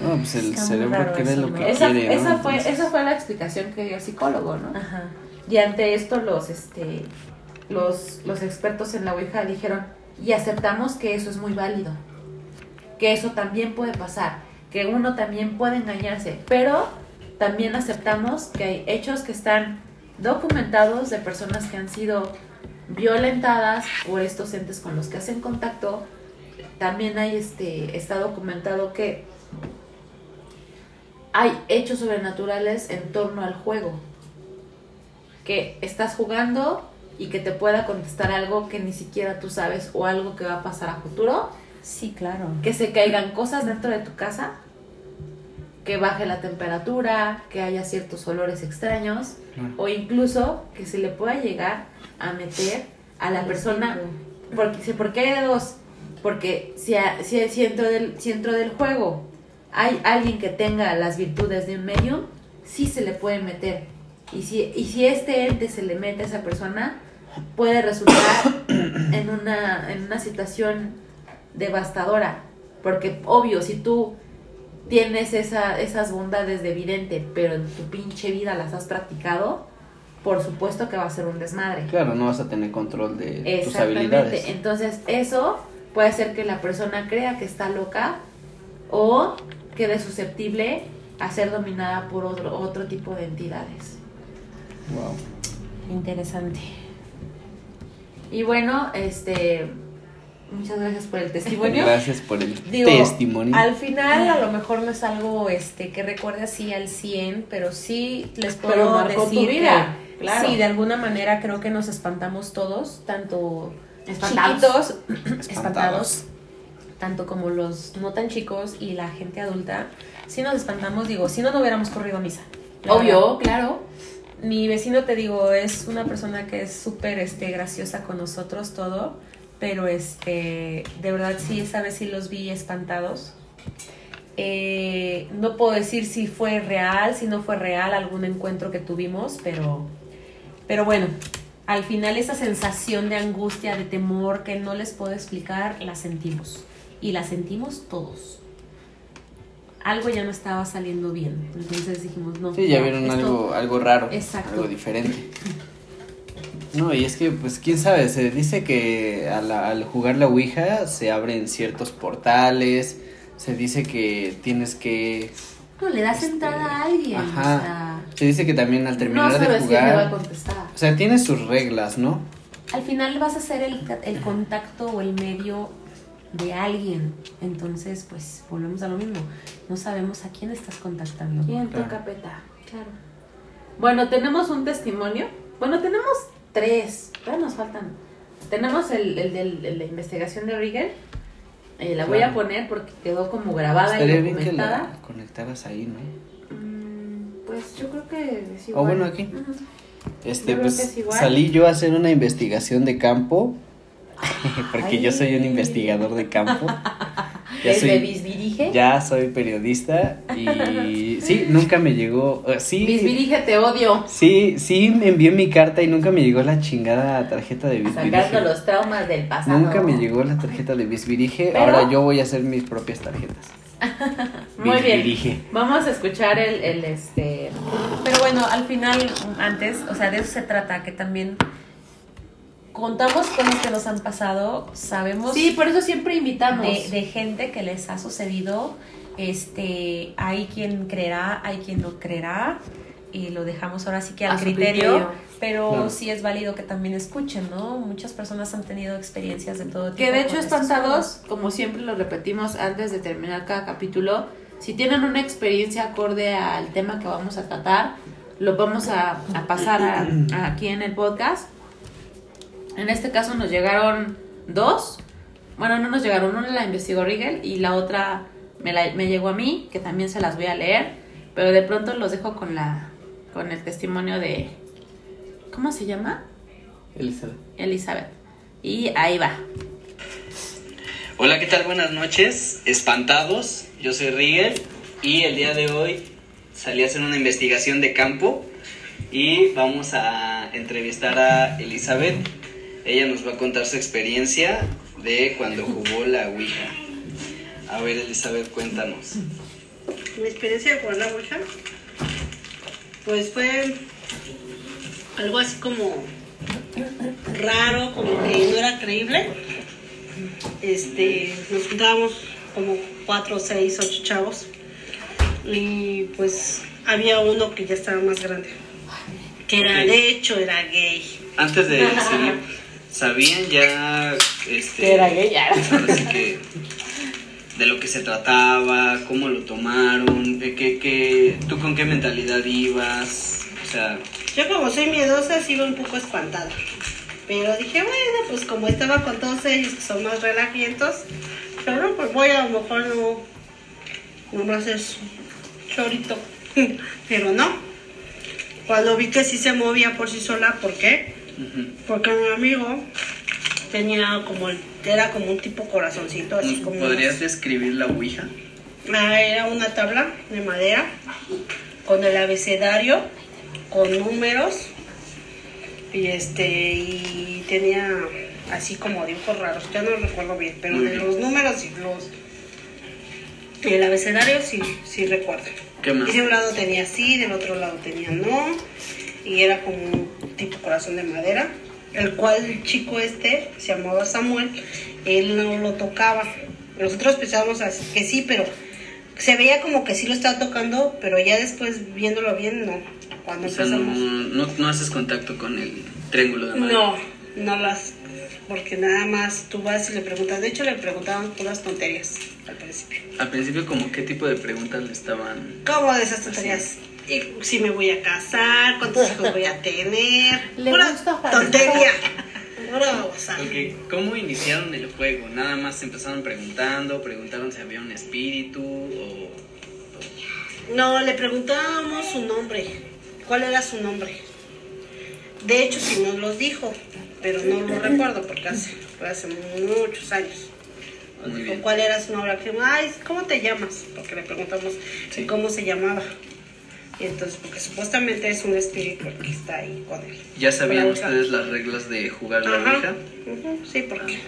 No, pues el Está cerebro cree eso, lo que Esa, quiere. esa ¿no? fue, Entonces, esa fue la explicación que dio el psicólogo, ¿no? Ajá. Y ante esto los, este, los, los expertos en la Ouija dijeron, y aceptamos que eso es muy válido, que eso también puede pasar, que uno también puede engañarse, pero también aceptamos que hay hechos que están documentados de personas que han sido violentadas por estos entes con los que hacen contacto. También hay este, está documentado que hay hechos sobrenaturales en torno al juego que estás jugando y que te pueda contestar algo que ni siquiera tú sabes o algo que va a pasar a futuro, Sí, claro. que se caigan cosas dentro de tu casa, que baje la temperatura, que haya ciertos olores extraños Claro. o incluso que se le pueda llegar a meter a la persona porque si porque hay de dos porque si, a- si, si dentro del si dentro del juego hay alguien que tenga las virtudes de un medium sí se le puede meter y si y si este ente se le mete a esa persona puede resultar en una en una situación devastadora porque obvio si tú tienes esa, esas bondades de vidente pero en tu pinche vida las has practicado por supuesto que va a ser un desmadre Claro, no vas a tener control de tus Exactamente. habilidades. Entonces, eso puede hacer que la persona crea que está loca o quede susceptible a ser dominada por otro, otro tipo de entidades. Wow. Interesante. Y bueno, este Muchas gracias por el testimonio. Gracias por el Digo, testimonio. Al final, a lo mejor no es algo este que recuerde así al 100, pero sí les puedo Pero marcó decir tu vida, que claro. sí, de alguna manera creo que nos espantamos todos, tanto Espantados. chiquitos, espantados, tanto como los no tan chicos y la gente adulta. Sí nos espantamos, digo, si no, no hubiéramos corrido a misa. Verdad. Obvio, claro. Mi vecino, te digo, es una persona que es súper este, graciosa con nosotros, todo. Pero este, de verdad sí, esa vez sí los vi espantados. Eh, no puedo decir si fue real, si no fue real algún encuentro que tuvimos, pero, pero bueno, al final esa sensación de angustia, de temor que no les puedo explicar, la sentimos. Y la sentimos todos. Algo ya no estaba saliendo bien. Entonces dijimos, no. Sí, ya vieron esto- algo, algo raro, Exacto. algo diferente. No, y es que, pues, quién sabe, se dice que al, al jugar la Ouija se abren ciertos portales, se dice que tienes que... No, le das Este, entrada a alguien. ajá. O sea, Se dice que también al terminar no de quién te va a jugar... contestar. O sea, tiene sus reglas, ¿no? al final vas a ser el, el contacto o el medio de alguien. Entonces, pues volvemos a lo mismo. No sabemos a quién estás contactando. ¿Quién Claro. toca peta? Claro. Bueno, tenemos un testimonio. Bueno, tenemos tres. Todavía nos faltan. Tenemos el, el de la investigación de Rigel. Eh, la voy a poner porque quedó como grabada Estaría y bien que documentada. la conectaras ahí, ¿no? Mm, Pues yo creo que es O igual. bueno, aquí. Este, Yo pues es salí yo a hacer una investigación de campo, porque yo soy un investigador de campo. Ya ¿Desde soy, Bisbirige? ya soy periodista y sí, nunca me llegó, sí, te odio. sí, sí me envié mi carta y nunca me llegó la chingada tarjeta de Sacando Bisbirige. los traumas del pasado. Nunca me llegó la tarjeta de Bisbirige, Pero- ahora yo voy a hacer mis propias tarjetas. Muy bien. Vamos a escuchar el, el este. Pero bueno, al final, antes, o sea, de eso se trata, que también contamos cosas que nos han pasado, sabemos Sí, por eso siempre invitamos. de, de gente que les ha sucedido. Este, hay quien creerá, hay quien no creerá, y lo dejamos ahora sí que al criterio, criterio. pero Claro. sí es válido que también escuchen, ¿no? Muchas personas han tenido experiencias de todo tipo. Que de hecho, espantados, como siempre lo repetimos antes de terminar cada capítulo, si tienen una experiencia acorde al tema que vamos a tratar, lo vamos a, a pasar a- a aquí en el podcast. En este caso nos llegaron dos. Bueno, no nos llegaron, una la investigó Rigel y la otra me, la- me llegó a mí, que también se las voy a leer. Pero de pronto los dejo con la con el testimonio de... ¿Cómo se llama? Elizabeth. Elizabeth. Y ahí va. Hola, ¿qué tal? Buenas noches, espantados. Yo soy Rigel y el día de hoy salí a hacer una investigación de campo y vamos a entrevistar a Elizabeth. Ella nos va a contar su experiencia de cuando jugó la Ouija. A ver, Elizabeth, cuéntanos. Mi experiencia de jugar la Ouija, pues fue algo así como raro, como que no era creíble. Este, nos juntábamos como cuatro, seis, ocho chavos y pues había uno que ya estaba más grande, que era, de hecho, era gay. Antes de seguir, ¿sabían ya este, Que era gay, ya. ahora sí que de lo que se trataba, cómo lo tomaron, de qué, qué, tú con qué mentalidad ibas? O sea, Yo como soy miedosa, sí iba un poco espantada. Pero dije, bueno, pues como estaba con todos ellos que son más relajientos, pero no, pues voy a lo mejor no, nomás es chorito. pero no. Cuando vi que sí se movía por sí sola, ¿por qué? Porque mi amigo tenía como, el- era como un tipo corazoncito, así ¿nos como... podrías describir la Ouija? Ah, era una tabla de madera con el abecedario, con números y este y tenía así como dibujos raros, ya no recuerdo bien, pero Muy de bien. los números y los y el abecedario sí, sí recuerdo. ¿Qué más? Y de un lado tenía sí, del otro lado tenía no, y era como tipo corazón de madera, el cual el chico este se llamaba Samuel, él no lo tocaba. Nosotros pensábamos que sí, pero se veía como que sí lo estaba tocando, pero ya después viéndolo bien, no. Cuando O sea, no, empezamos. no, no haces contacto con el triángulo de madera. No, no las. porque nada más tú vas y le preguntas. De hecho, le preguntaban puras tonterías al principio. Al principio, como qué tipo de preguntas le estaban. ¿Cómo de esas tonterías? Si me voy a casar, cuántos hijos voy a tener. Le Pura tontería. Pura babosa. Ok, ¿cómo iniciaron el juego? Nada más empezaron preguntando, preguntaron si había un espíritu o. No, le preguntábamos su nombre. ¿Cuál era su nombre? De hecho, sí nos los dijo, pero no lo recuerdo porque hace, fue hace muchos años. Nos dijo cuál era su nombre. Ay, ¿cómo te llamas? Porque le preguntamos Sí. cómo se llamaba. Y entonces, porque supuestamente es un espíritu el que está ahí con él. ¿Ya sabían la ustedes las reglas de jugar la. Ouija? Sí, porque.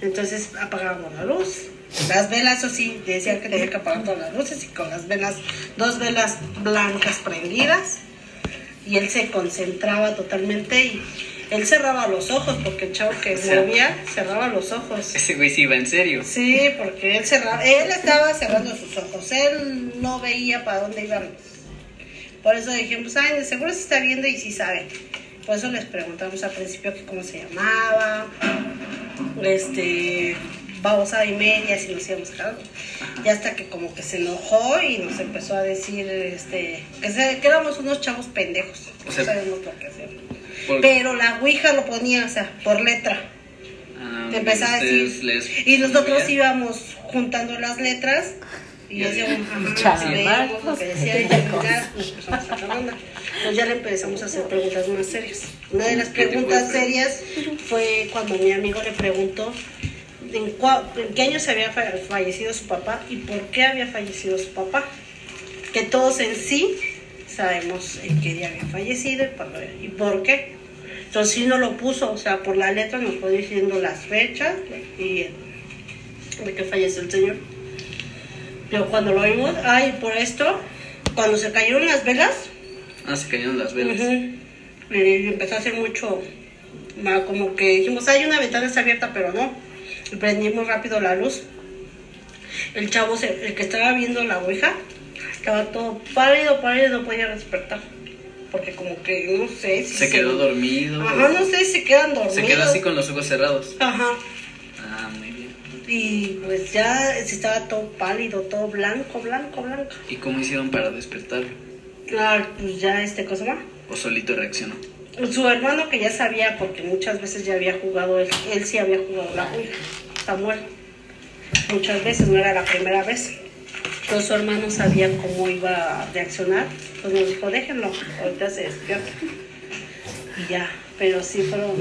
Entonces apagábamos la luz. Las velas, eso sí, decían que tenía que apagar todas las luces y con las velas, dos velas blancas prendidas. Y él se concentraba totalmente y él cerraba los ojos porque el chavo que O sea- movía cerraba los ojos. Ese güey sí iba en serio. Sí, porque él cerraba, él estaba cerrando sus ojos, él no veía para dónde iban. Por eso dijimos, ay, de seguro se está viendo y sí sabe. Por eso les preguntamos al principio que cómo se llamaba, este, babosa y media, si nos íbamos a algo. Y hasta que como que se enojó y nos empezó a decir, este, que, se- que éramos unos chavos pendejos, O sea- no sabemos lo que hacer. Por- Pero la ouija lo ponía, o sea, por letra. Ah, Te empezaba a decir. les- Y nosotros íbamos juntando las letras y lo Marcos. que decía y ya empezamos a. Pues ya le empezamos a hacer preguntas más serias. Una de las ¿Qué tipo de preguntas serias fue cuando mi amigo le preguntó en, cua- en qué año se había fa- fallecido su papá y por qué había fallecido su papá. Que todos en sí sabemos en qué día había fallecido y por, y por qué. Entonces sí no lo puso, o sea, por la letra nos fue diciendo las fechas y de que falleció el señor. Pero cuando lo vimos, ay, por esto, cuando se cayeron las velas, Ah, se cayeron las velas. ujú, y empezó a hacer mucho, como que dijimos, hay una ventana está abierta, pero no. Y prendimos rápido la luz. El chavo, se- el que estaba viendo la ouija, estaba todo pálido, pálido, no podía despertar. Porque como que, no sé si Se quedó dormido. Ajá, no sé si quedan dormidos. Se quedó así con los ojos cerrados. Ajá. Ah, muy bien. Y pues ya estaba todo pálido, todo blanco, blanco, blanco. ¿Y cómo hicieron para despertar? Ah, pues ya este cosa más. ¿O solito reaccionó? Su hermano que ya sabía, porque muchas veces ya había jugado, él, él sí había jugado la Ouija, Samuel. Muchas veces, no era la primera vez. Entonces su hermano sabía cómo iba a reaccionar. Pues nos dijo, déjenlo, ahorita se despierta. Y ya, pero sí fueron,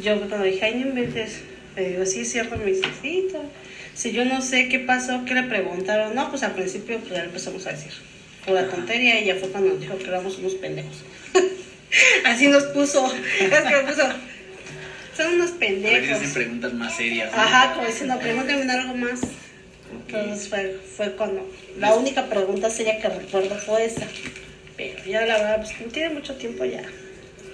yo cuando dije, ay, no inventes, le digo, sí, es cierto, me dice, sí, todo. Si yo no sé qué pasó, qué le preguntaron, no, pues al principio pues ya le empezamos a decir, pura tontería, y ya fue cuando nos dijo que éramos unos pendejos. Así nos puso, es que nos puso, son unos A veces pendejos. preguntas más serias. ¿no? Ajá, como diciendo, pregúntame algo más. Entonces fue, fue cuando, la única pregunta seria que recuerdo fue esa. Pero ya la verdad, pues como tiene mucho tiempo ya.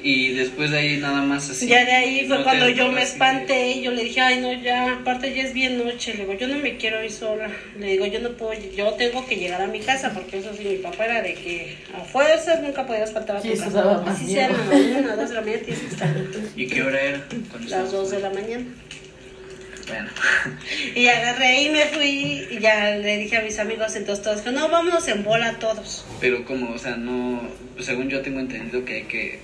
Y después de ahí nada más así. Ya de ahí fue ¿No te cuando yo me espanté y yo le dije, ay no, ya, aparte ya es bien noche, le digo, yo no me quiero ir sola, le digo, yo no puedo, yo tengo que llegar a mi casa, porque eso sí, mi papá era de que a fuerzas nunca podías faltar a tu Sí, eso casa, más así sea la mañana, dos de la mañana tienes que estar, ¿Y qué hora era? las dos de la mañana. Bueno. Y agarré y me fui y ya le dije a mis amigos, entonces todos, dijeron, no, vámonos en bola todos. Pero como, o sea, no. Según yo tengo entendido que hay que.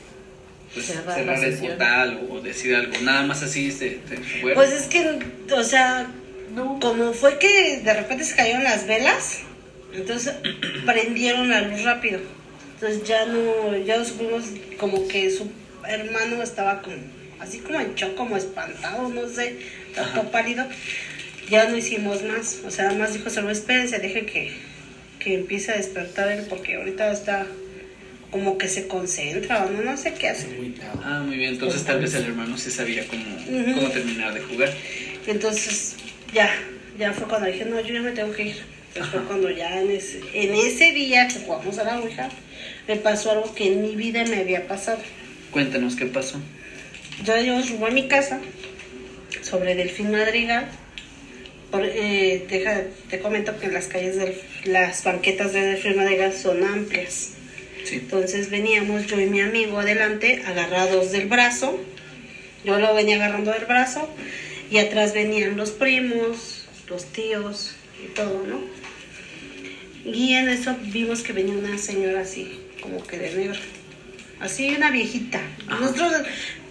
Pues, Cerrar cerrar, el portal o decir algo. Nada más así se, se fue. Pues es que, o sea, No. como fue que de repente se cayeron las velas, entonces prendieron la luz rápido. Entonces ya no, ya no supimos como que su hermano estaba como, así como en shock, como espantado, no sé, todo pálido. Ya no hicimos más, o sea, más dijo solo espérense, deje que, que empiece a despertar él porque ahorita está como que se concentra o no, no sé qué hace. Ah, muy bien. Entonces tal vez el hermano sí sabía cómo, cómo terminar de jugar. Entonces, ya, ya fue cuando dije, no, yo ya me tengo que ir. Entonces fue cuando ya en ese, en ese día que jugamos a la Ouija, me pasó algo que en mi vida me había pasado. Cuéntanos qué pasó. Yo, yo subo a mi casa sobre Delfín Madrigal. Por, eh, deja- te comento que las calles, del, las banquetas de Delfín Madrigal son amplias. Sí. Entonces veníamos yo y mi amigo adelante, agarrados del brazo, Yo lo venía agarrando del brazo y atrás venían los primos, los tíos y todo, ¿no? Y en eso vimos que venía una señora así, como que de negro. Así una viejita. Nosotros,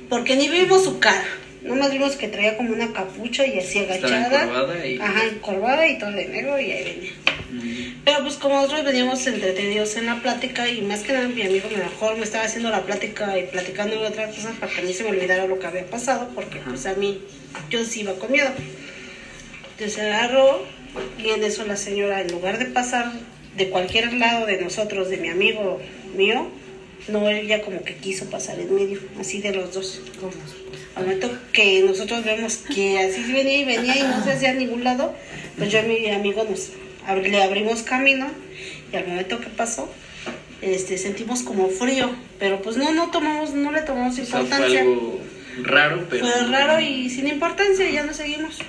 porque ni vimos su cara. Nomás vimos que traía como una capucha y así Estaba agachada. encorvada y- Ajá, encorvada y todo de negro y ahí venía. Pero pues como nosotros veníamos entretenidos en la plática y más que nada mi amigo mejor me estaba haciendo la plática y platicando de otras cosas para que a mí se me olvidara lo que había pasado porque pues a mí yo sí iba con miedo. Entonces agarró y en eso la señora en lugar de pasar de cualquier lado de nosotros, de mi amigo mío, no, ella como que quiso pasar en medio, así de los dos. Al momento que nosotros vemos que así venía y venía y no se hacía a ningún lado, pues yo y mi amigo nos le abrimos camino y al momento que pasó, este sentimos como frío, pero pues no, no tomamos, no le tomamos O sea, fue importancia. algo raro, pero. Fue raro y sin importancia, ya no seguimos.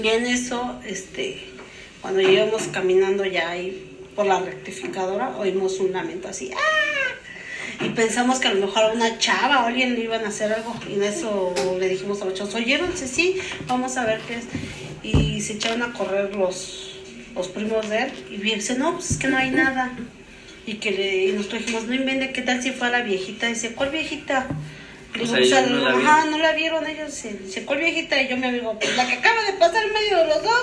Y en eso, este, cuando íbamos caminando ya ahí por la rectificadora, oímos un lamento así, ¡ah! Y pensamos que a lo mejor una chava o alguien le iban a hacer algo. Y en eso le dijimos a los chavos, ¿oyeron? Sí, sí, vamos a ver qué es. Y se echaron a correr los, los primos de él. Y dice, no, pues es que no hay nada. Y que le, y nosotros dijimos, no invente, ¿qué tal si fue a la viejita? dice, ¿cuál viejita? Le O digo, sea, "Pues, ellos no la ajá, vieron". no la vieron ellos. Dice, ¿cuál viejita? Y yo me digo, pues la que acaba de pasar en medio de los dos.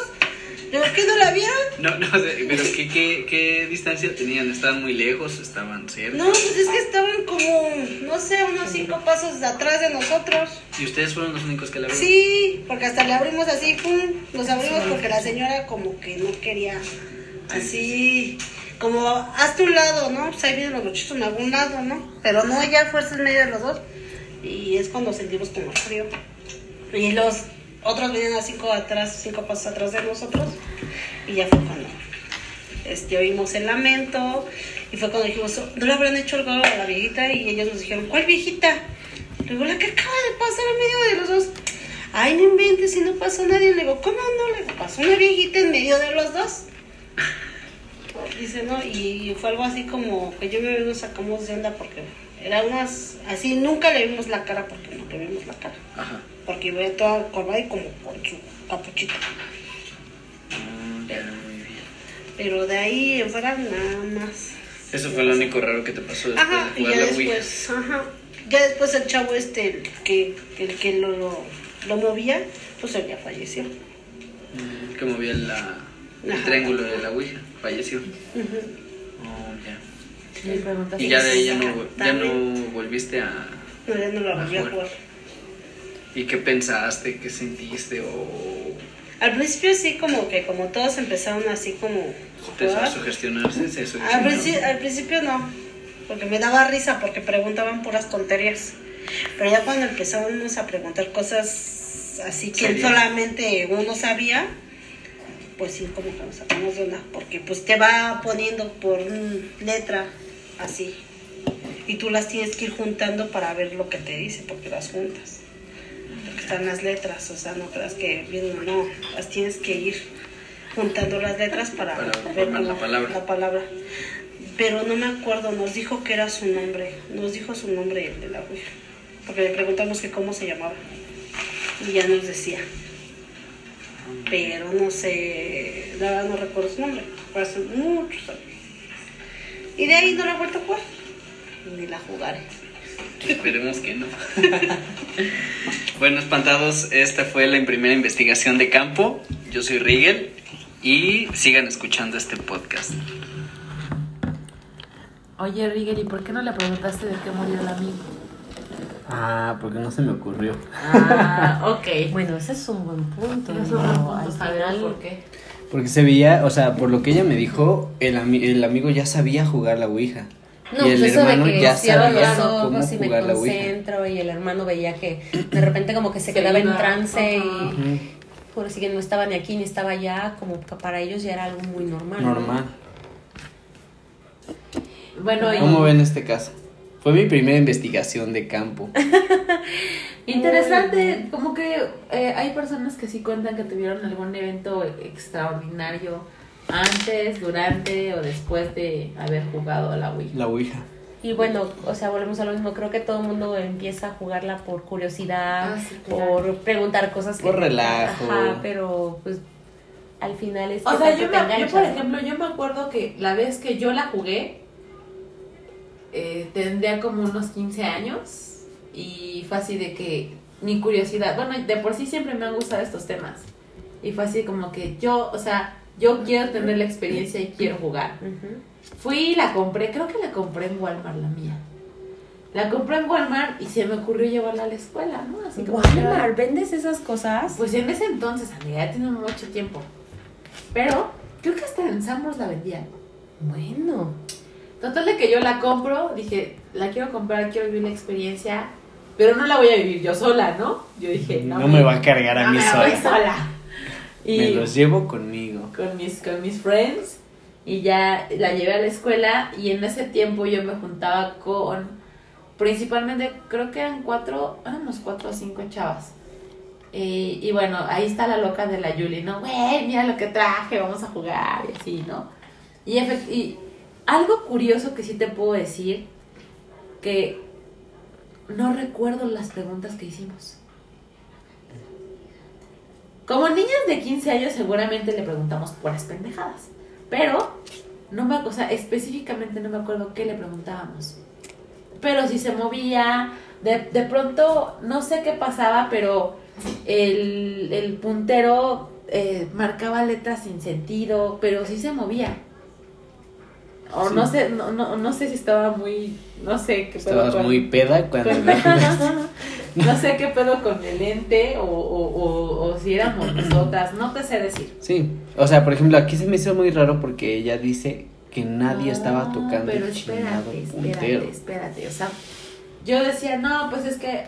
Digo, ¿qué no la vieron? No, no, sé, pero ¿qué, qué, ¿qué distancia tenían? ¿Estaban muy lejos? ¿Estaban cerca? No, pues es que estaban como, no sé, unos cinco pasos atrás de nosotros. ¿Y ustedes fueron los únicos que la vieron? Sí, porque hasta le abrimos así, pum, nos abrimos porque la señora como que no quería así, como hazte un lado, ¿no? Pues ahí vienen los muchachos en algún lado, ¿no? Pero no, ya fuerza en medio de los dos. Y es cuando sentimos como frío. Y los otros venían a cinco atrás, cinco pasos atrás de nosotros. Y ya fue cuando este, oímos el lamento. Y fue cuando dijimos, ¿no le habrán hecho algo a la viejita? Y ellos nos dijeron, ¿cuál viejita? Le digo, la que acaba de pasar en medio de los dos. Ay, no inventes, si no pasó nadie. Le digo, ¿cómo no? Le pasó una viejita en medio de los dos. Dice, no, y fue algo así como que yo amigo nos sacamos de onda porque era unas, así nunca le vimos la cara porque no le vimos la cara. Porque iba toda corvada y como con su capuchita. Ah, ya, muy bien. Pero de ahí en fuera nada más. Eso fue lo único raro que te pasó después Ajá, de jugar ya la Ouija. después, ajá. Ya después el chavo este, el que, el que lo, lo, lo movía, pues él ya falleció. Mm, Que movía la, el Ajá. triángulo de la Ouija. Falleció. Oh, ya. Y ya de ahí ya no, ya no volviste a... No, ya no lo volví a jugar. ¿Y qué pensaste? ¿Qué sentiste? ¿O Al principio sí, como que como todos empezaron así como a sugestionarse? ¿Se Al, sugestionó? princi- al principio no, porque me daba risa porque preguntaban puras tonterías. Pero ya cuando empezábamos a preguntar cosas así que solamente uno sabía, pues sí, como que nos sacamos de una, porque pues te va poniendo por letra así. Y tú las tienes que ir juntando para ver lo que te dice, porque las juntas. Están las letras, o sea, no creas que bien, no, las tienes que ir juntando las letras para, Para ver la palabra. la palabra. Pero no me acuerdo, nos dijo que era su nombre, nos dijo su nombre el de la Ouija, porque le preguntamos que cómo se llamaba y ya nos decía. Pero no sé, la verdad no recuerdo su nombre, fue hace muchos años. Y de ahí no la he vuelto a jugar, ni la jugaré. Esperemos que no. bueno, espantados, esta fue la primera investigación de campo. Yo soy Rigel y sigan escuchando este podcast. Oye, Rigel, ¿y por qué no le preguntaste de qué murió el amigo? Ah, porque no se me ocurrió. Ah, ok. Bueno, ese es un buen punto. Final, por qué. Porque se veía, o sea, por lo que ella me dijo, el, ami- el amigo ya sabía jugar la Ouija. No, y el pues eso hermano de que ya cierro sabía los cómo ojos y me la concentro y el hermano veía que de repente como que se Se quedaba en trance ajá. y por así que no estaba ni aquí ni estaba allá, como que para ellos ya era algo muy normal. ¿no? Normal. Bueno, y ¿Cómo ven este caso? Fue mi primera investigación de campo. interesante, como que eh, hay personas que sí cuentan que tuvieron algún evento extraordinario antes, durante o después de haber jugado a la Wii. La Ouija. Y bueno, o sea, volvemos a lo mismo. Creo que todo el mundo empieza a jugarla por curiosidad, Ah, sí, claro. por preguntar cosas. Por relajo. Ajá, pero pues al final es. O que sea, tanto yo, me, yo, por ejemplo, yo me acuerdo que la vez que yo la jugué, eh, tendría como unos 15 años y fue así de que mi curiosidad, bueno, de por sí siempre me han gustado estos temas y fue así como que yo, o sea, yo quiero tener la experiencia y quiero jugar. Fui y la compré, creo que la compré en Walmart, la mía. La compré en Walmart y se me ocurrió llevarla a la escuela, ¿no? Así como que- Walmart, ¿vendes esas cosas? Pues en ese entonces, amiga, ya tiene mucho tiempo. Pero creo que hasta en Sambros la vendían. Bueno. Total de que yo la compro, dije, la quiero comprar, quiero vivir la experiencia, pero no la voy a vivir yo sola, ¿no? Yo dije, no, No me va a cargar a no mí me voy sola. Y Me los llevo conmigo. con mis, con mis friends y ya la llevé a la escuela y en ese tiempo yo me juntaba con, principalmente, creo que eran cuatro, éramos cuatro o cinco chavas. Eh, y bueno, ahí está la loca de la Yuli, ¿no? Güey, mira lo que traje, vamos a jugar y así, ¿no? Y, y algo curioso que sí te puedo decir, que no recuerdo las preguntas que hicimos. Como niñas de 15 años seguramente le preguntamos puras pendejadas, pero no me, o sea, específicamente no me acuerdo qué le preguntábamos. Pero si se movía, de, de pronto no sé qué pasaba, pero el, el puntero eh, marcaba letras sin sentido, pero sí se movía. O Sí. no sé, no, no, no sé si estaba muy, no sé qué Estabas muy peda cuando no sé qué pedo con el ente o, o, o, o si éramos nosotras, no te sé decir. Sí, o sea, por ejemplo, aquí se me hizo muy raro porque ella dice que nadie No, estaba tocando pero el chingado espérate, puntero. espérate, espérate, o sea, yo decía, no, pues es que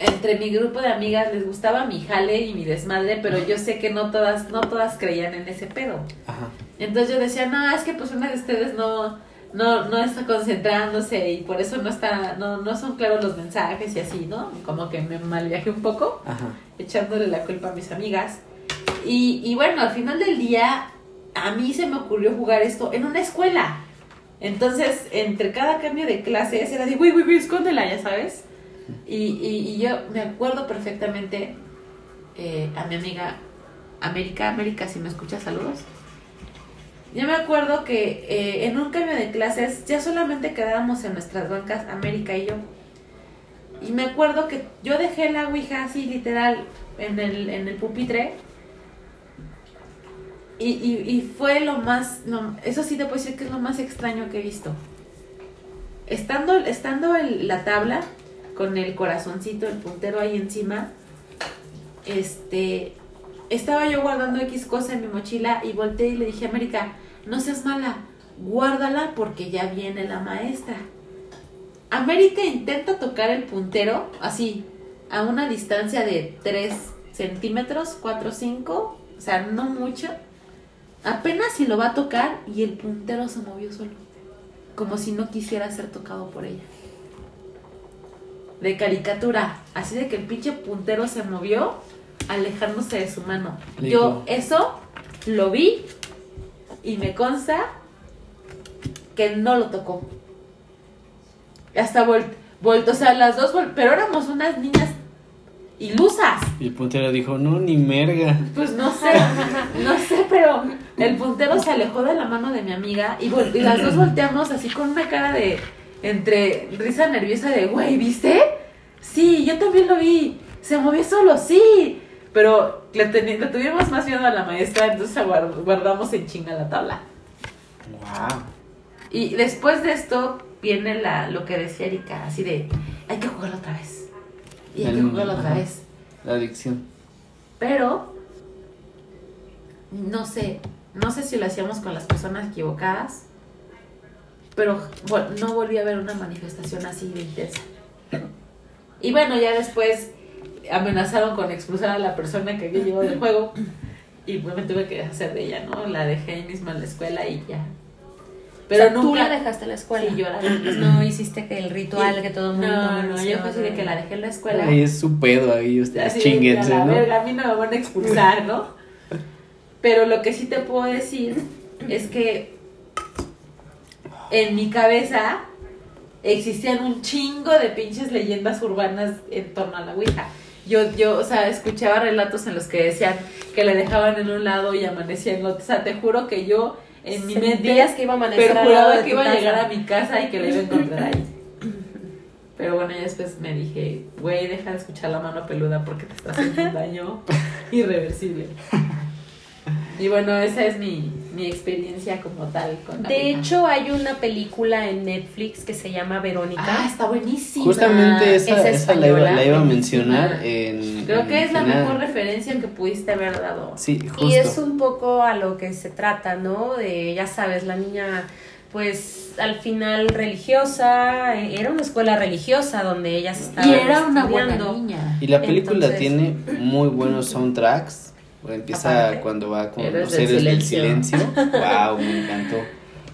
entre mi grupo de amigas les gustaba mi jale y mi desmadre, pero yo sé que no todas, no todas creían en ese pedo. Ajá. Entonces yo decía, no, es que pues una de ustedes no, no, no está concentrándose y por eso no está, no, no son claros los mensajes y así, ¿no? Como que me mal viajé un poco Ajá. echándole la culpa a mis amigas. Y, y bueno, al final del día, a mí se me ocurrió jugar esto en una escuela. Entonces, entre cada cambio de clases, era de, güey, güey, güey, escóndela, ya sabes. Y, y, y yo me acuerdo perfectamente eh, a mi amiga América, América, si me escuchas, saludos. Yo me acuerdo que eh, en un cambio de clases ya solamente quedábamos en nuestras bancas, América y yo. Y me acuerdo que yo dejé la Ouija así literal en el, en el pupitre. Y, y, y fue lo más, lo- eso sí te puedo decir que es lo más extraño que he visto. Estando, estando en la tabla, con el corazoncito, el puntero ahí encima, este, estaba yo guardando X cosa en mi mochila y volteé y le dije, América, no seas mala, guárdala porque ya viene la maestra. América intenta tocar el puntero así, a una distancia de 3 centímetros, 4 5, o sea, no mucho. Apenas si lo va a tocar y el puntero se movió solo, como si no quisiera ser tocado por ella. De caricatura, así de que el pinche puntero se movió alejándose de su mano. Yo eso lo vi y me consta que no lo tocó. Hasta vuelto, o sea, las dos, vol- pero éramos unas niñas ilusas. Y el puntero dijo, no, ni merga. Pues no sé, no sé, pero el puntero se alejó de la mano de mi amiga y, vol- y las dos volteamos así con una cara de entre risa nerviosa de, güey, ¿viste? Sí, yo también lo vi. Se movió solo, sí. Pero le, le tuvimos más miedo a la maestra, entonces guard- guardamos en chinga la tabla. Wow. Y después de esto viene la, lo que decía Erika, así de, hay que jugarlo otra vez. Y hay que jugarlo otra vez. La adicción. Pero, no sé, no sé si lo hacíamos con las personas equivocadas, pero no volví a ver una manifestación así de intensa. Y bueno, ya después amenazaron con expulsar a la persona que había llevado el juego y pues me tuve que deshacer de ella, ¿no? La dejé ahí mismo en la escuela y ya. Pero O sea, nunca... Tú la dejaste en la escuela. Sí, yo la dejé. No hiciste que el ritual que todo el mundo No, no, yo fue así de que la dejé en la escuela. Ahí es su pedo, ahí ustedes chinguense, a la ¿no? verga, a mí no me van a expulsar, ¿no? Pero lo que sí te puedo decir es que en mi cabeza existían un chingo de pinches leyendas urbanas en torno a la Ouija. Yo, yo, o sea, escuchaba relatos en los que decían que le dejaban en un lado y amanecía en otro. O sea, te juro que yo en mi mente que iba a amanecer pero juraba de que iba a llegar a mi casa y que le iba a encontrar ahí. Pero bueno, ya después me dije, güey, deja de escuchar la mano peluda porque te está haciendo un daño irreversible. Y bueno, esa es mi, mi experiencia como tal con la De hecho, hay una película en Netflix que se llama Verónica. Ah, está buenísima. Justamente esa, es esa la, iba, española, la iba a mencionar en. Creo en que es la final. mejor referencia que pudiste haber dado. Sí, justo. Y es un poco a lo que se trata, ¿no? De, ya sabes, la niña, pues al final religiosa, eh, era una escuela religiosa donde ellas estaban Y era una buena estudiando. niña. Y la película Entonces- tiene muy buenos soundtracks. Empieza Aparte. cuando va con Héroes los héroes del silencio. silencio. wow, me encantó.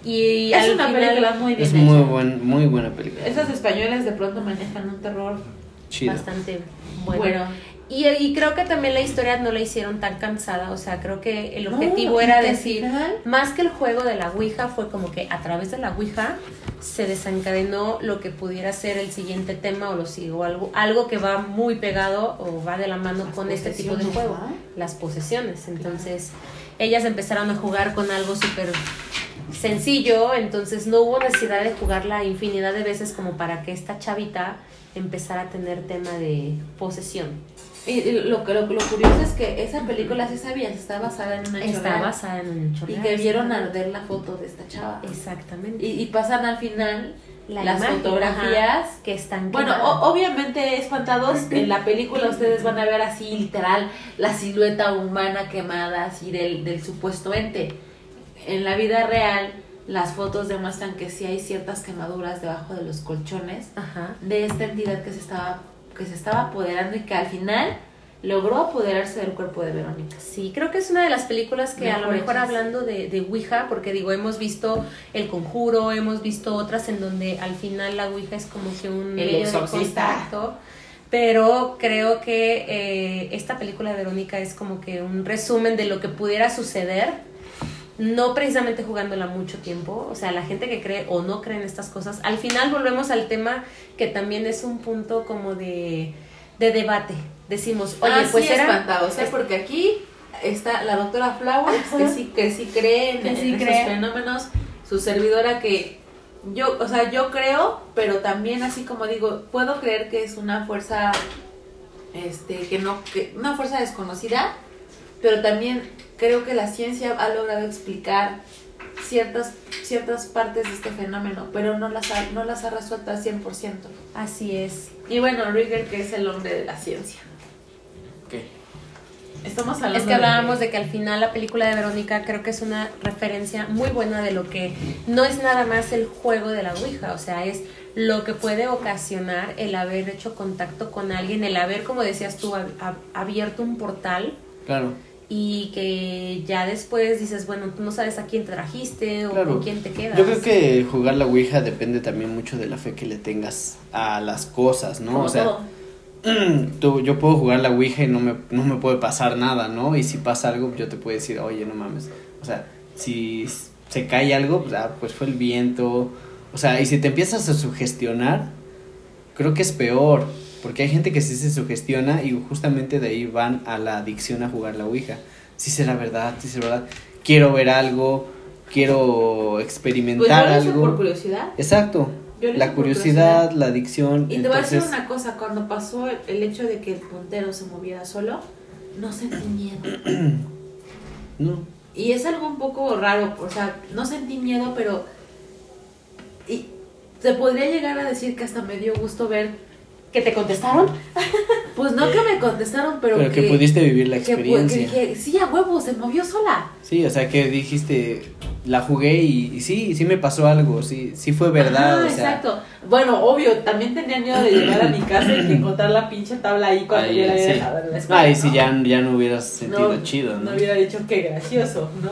Y Es una final, película muy bien Es hecha. muy buen, muy buena película. Esos españoles de pronto manejan un terror Chido. bastante bueno. bueno. Y, y creo que también la historia no la hicieron tan cansada, o sea, creo que el objetivo era decir, final- más que el juego de la Ouija, fue como que a través de la Ouija se desencadenó lo que pudiera ser el siguiente tema o lo sigo, algo, algo que va muy pegado o va de la mano Las con este tipo de juego, las posesiones. Entonces, ellas empezaron a jugar con algo súper sencillo, entonces no hubo necesidad de jugarla infinidad de veces como para que esta chavita empezara a tener tema de posesión. Y lo, que- lo, lo curioso es que esa película, sí sabías, está basada en una Está basada en un hecho Y que vieron arder la foto de esta chava. Exactamente. Y, y pasan al final La las imagen, fotografías. ajá, que están Bueno, o- obviamente espantados, en la película ustedes van a ver así literal la silueta humana quemada así del, del supuesto ente. En la vida real, las fotos demuestran que sí hay ciertas quemaduras debajo de los colchones Ajá. de esta entidad que se estaba, que se estaba apoderando y que al final logró apoderarse del cuerpo de Verónica. Sí, creo que es una de las películas que a lo Mejor hechas. hablando de, de Ouija, porque digo, hemos visto El Conjuro, hemos visto otras en donde al final la Ouija es como que un El medio de exorcista. contacto, pero creo que eh, esta película de Verónica es como que un resumen de lo que pudiera suceder, no precisamente jugándola mucho tiempo, o sea, la gente que cree o no cree en estas cosas, al final volvemos al tema que también es un punto como de, de debate. Decimos, oye, Ah, pues sí, era... espantados, ¿eh? porque aquí está la doctora Flowers, que sí, que sí cree en, Que en esos fenómenos, su servidora que yo, o sea, yo creo, pero también así como digo, puedo creer que es una fuerza, este, que no, que una fuerza desconocida, pero también creo que la ciencia ha logrado explicar ciertas, ciertas partes de este fenómeno, pero no las ha, no las ha resuelto al 100%. Así es. Y bueno, Rieger, que es el hombre de la ciencia. Ok. Estamos hablando Es que hablábamos de que al final la película de Verónica creo que es una referencia muy buena de lo que no es nada más el juego de la Ouija, o sea, es lo que puede ocasionar el haber hecho contacto con alguien, el haber, como decías tú, ab- ab- abierto un portal Claro. Y que ya después dices, bueno, tú no sabes a quién te trajiste o Claro. con quién te quedas. Yo creo que jugar la Ouija depende también mucho de la fe que le tengas a las cosas, ¿no? Como o sea, todo. tú, yo puedo jugar la Ouija y no me, no me puede pasar nada, ¿no? Y si pasa algo, yo te puedo decir, oye, no mames. O sea, si se cae algo, pues, ah, pues fue el viento. O sea, y si te empiezas a sugestionar, creo que es peor. Porque hay gente que sí se sugestiona y justamente de ahí van a la adicción a jugar la Ouija. Si será verdad, si será verdad. Quiero ver algo, quiero Pues experimentar yo lo hice algo. por curiosidad. Exacto. Yo lo La curiosidad, la adicción. Y te voy a decir entonces- una cosa, cuando pasó el, el hecho de que el puntero se moviera solo, no sentí miedo. No. Y es algo un poco raro, o sea, no sentí miedo, pero... Y se podría llegar a decir que hasta me dio gusto ver... ¿Que te contestaron? Pues no que me contestaron, pero, Pero, que, pudiste vivir la que pu- que experiencia. dije, sí, a huevo, se movió sola. Sí, o sea, que dijiste, la jugué y, y sí, sí me pasó algo, sí, sí fue verdad, Ajá, o sea. exacto. Bueno, obvio, también tenía miedo de llegar a mi casa y que encontrar la pinche tabla ahí cuando yo la había sí. dejado en la escuela. Ah, y si ¿no? ya, ya no hubieras sentido No, chido, ¿no? No hubiera dicho qué gracioso, ¿no?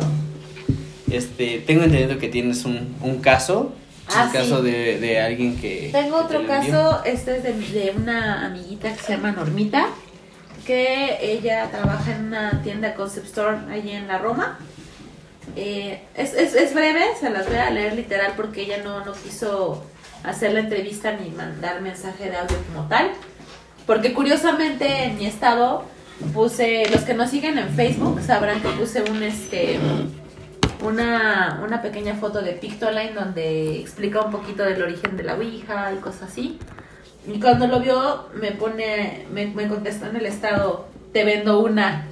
Este, tengo entendido que tienes un, un caso, Ah, un caso de, de alguien que... Tengo que otro te caso, este es de, de una amiguita que se llama Normita, que ella trabaja en una tienda concept store allí en la Roma. Eh, es, es, es breve, se las voy a leer literal porque ella no, no quiso hacer la entrevista ni mandar mensaje de audio como tal. Porque curiosamente en mi estado puse, los que nos siguen en Facebook sabrán que puse un este una, una pequeña foto de Pictoline donde explica un poquito del origen de la Ouija y cosas así. Y cuando lo vio me pone, me, me contestó en el estado, te vendo una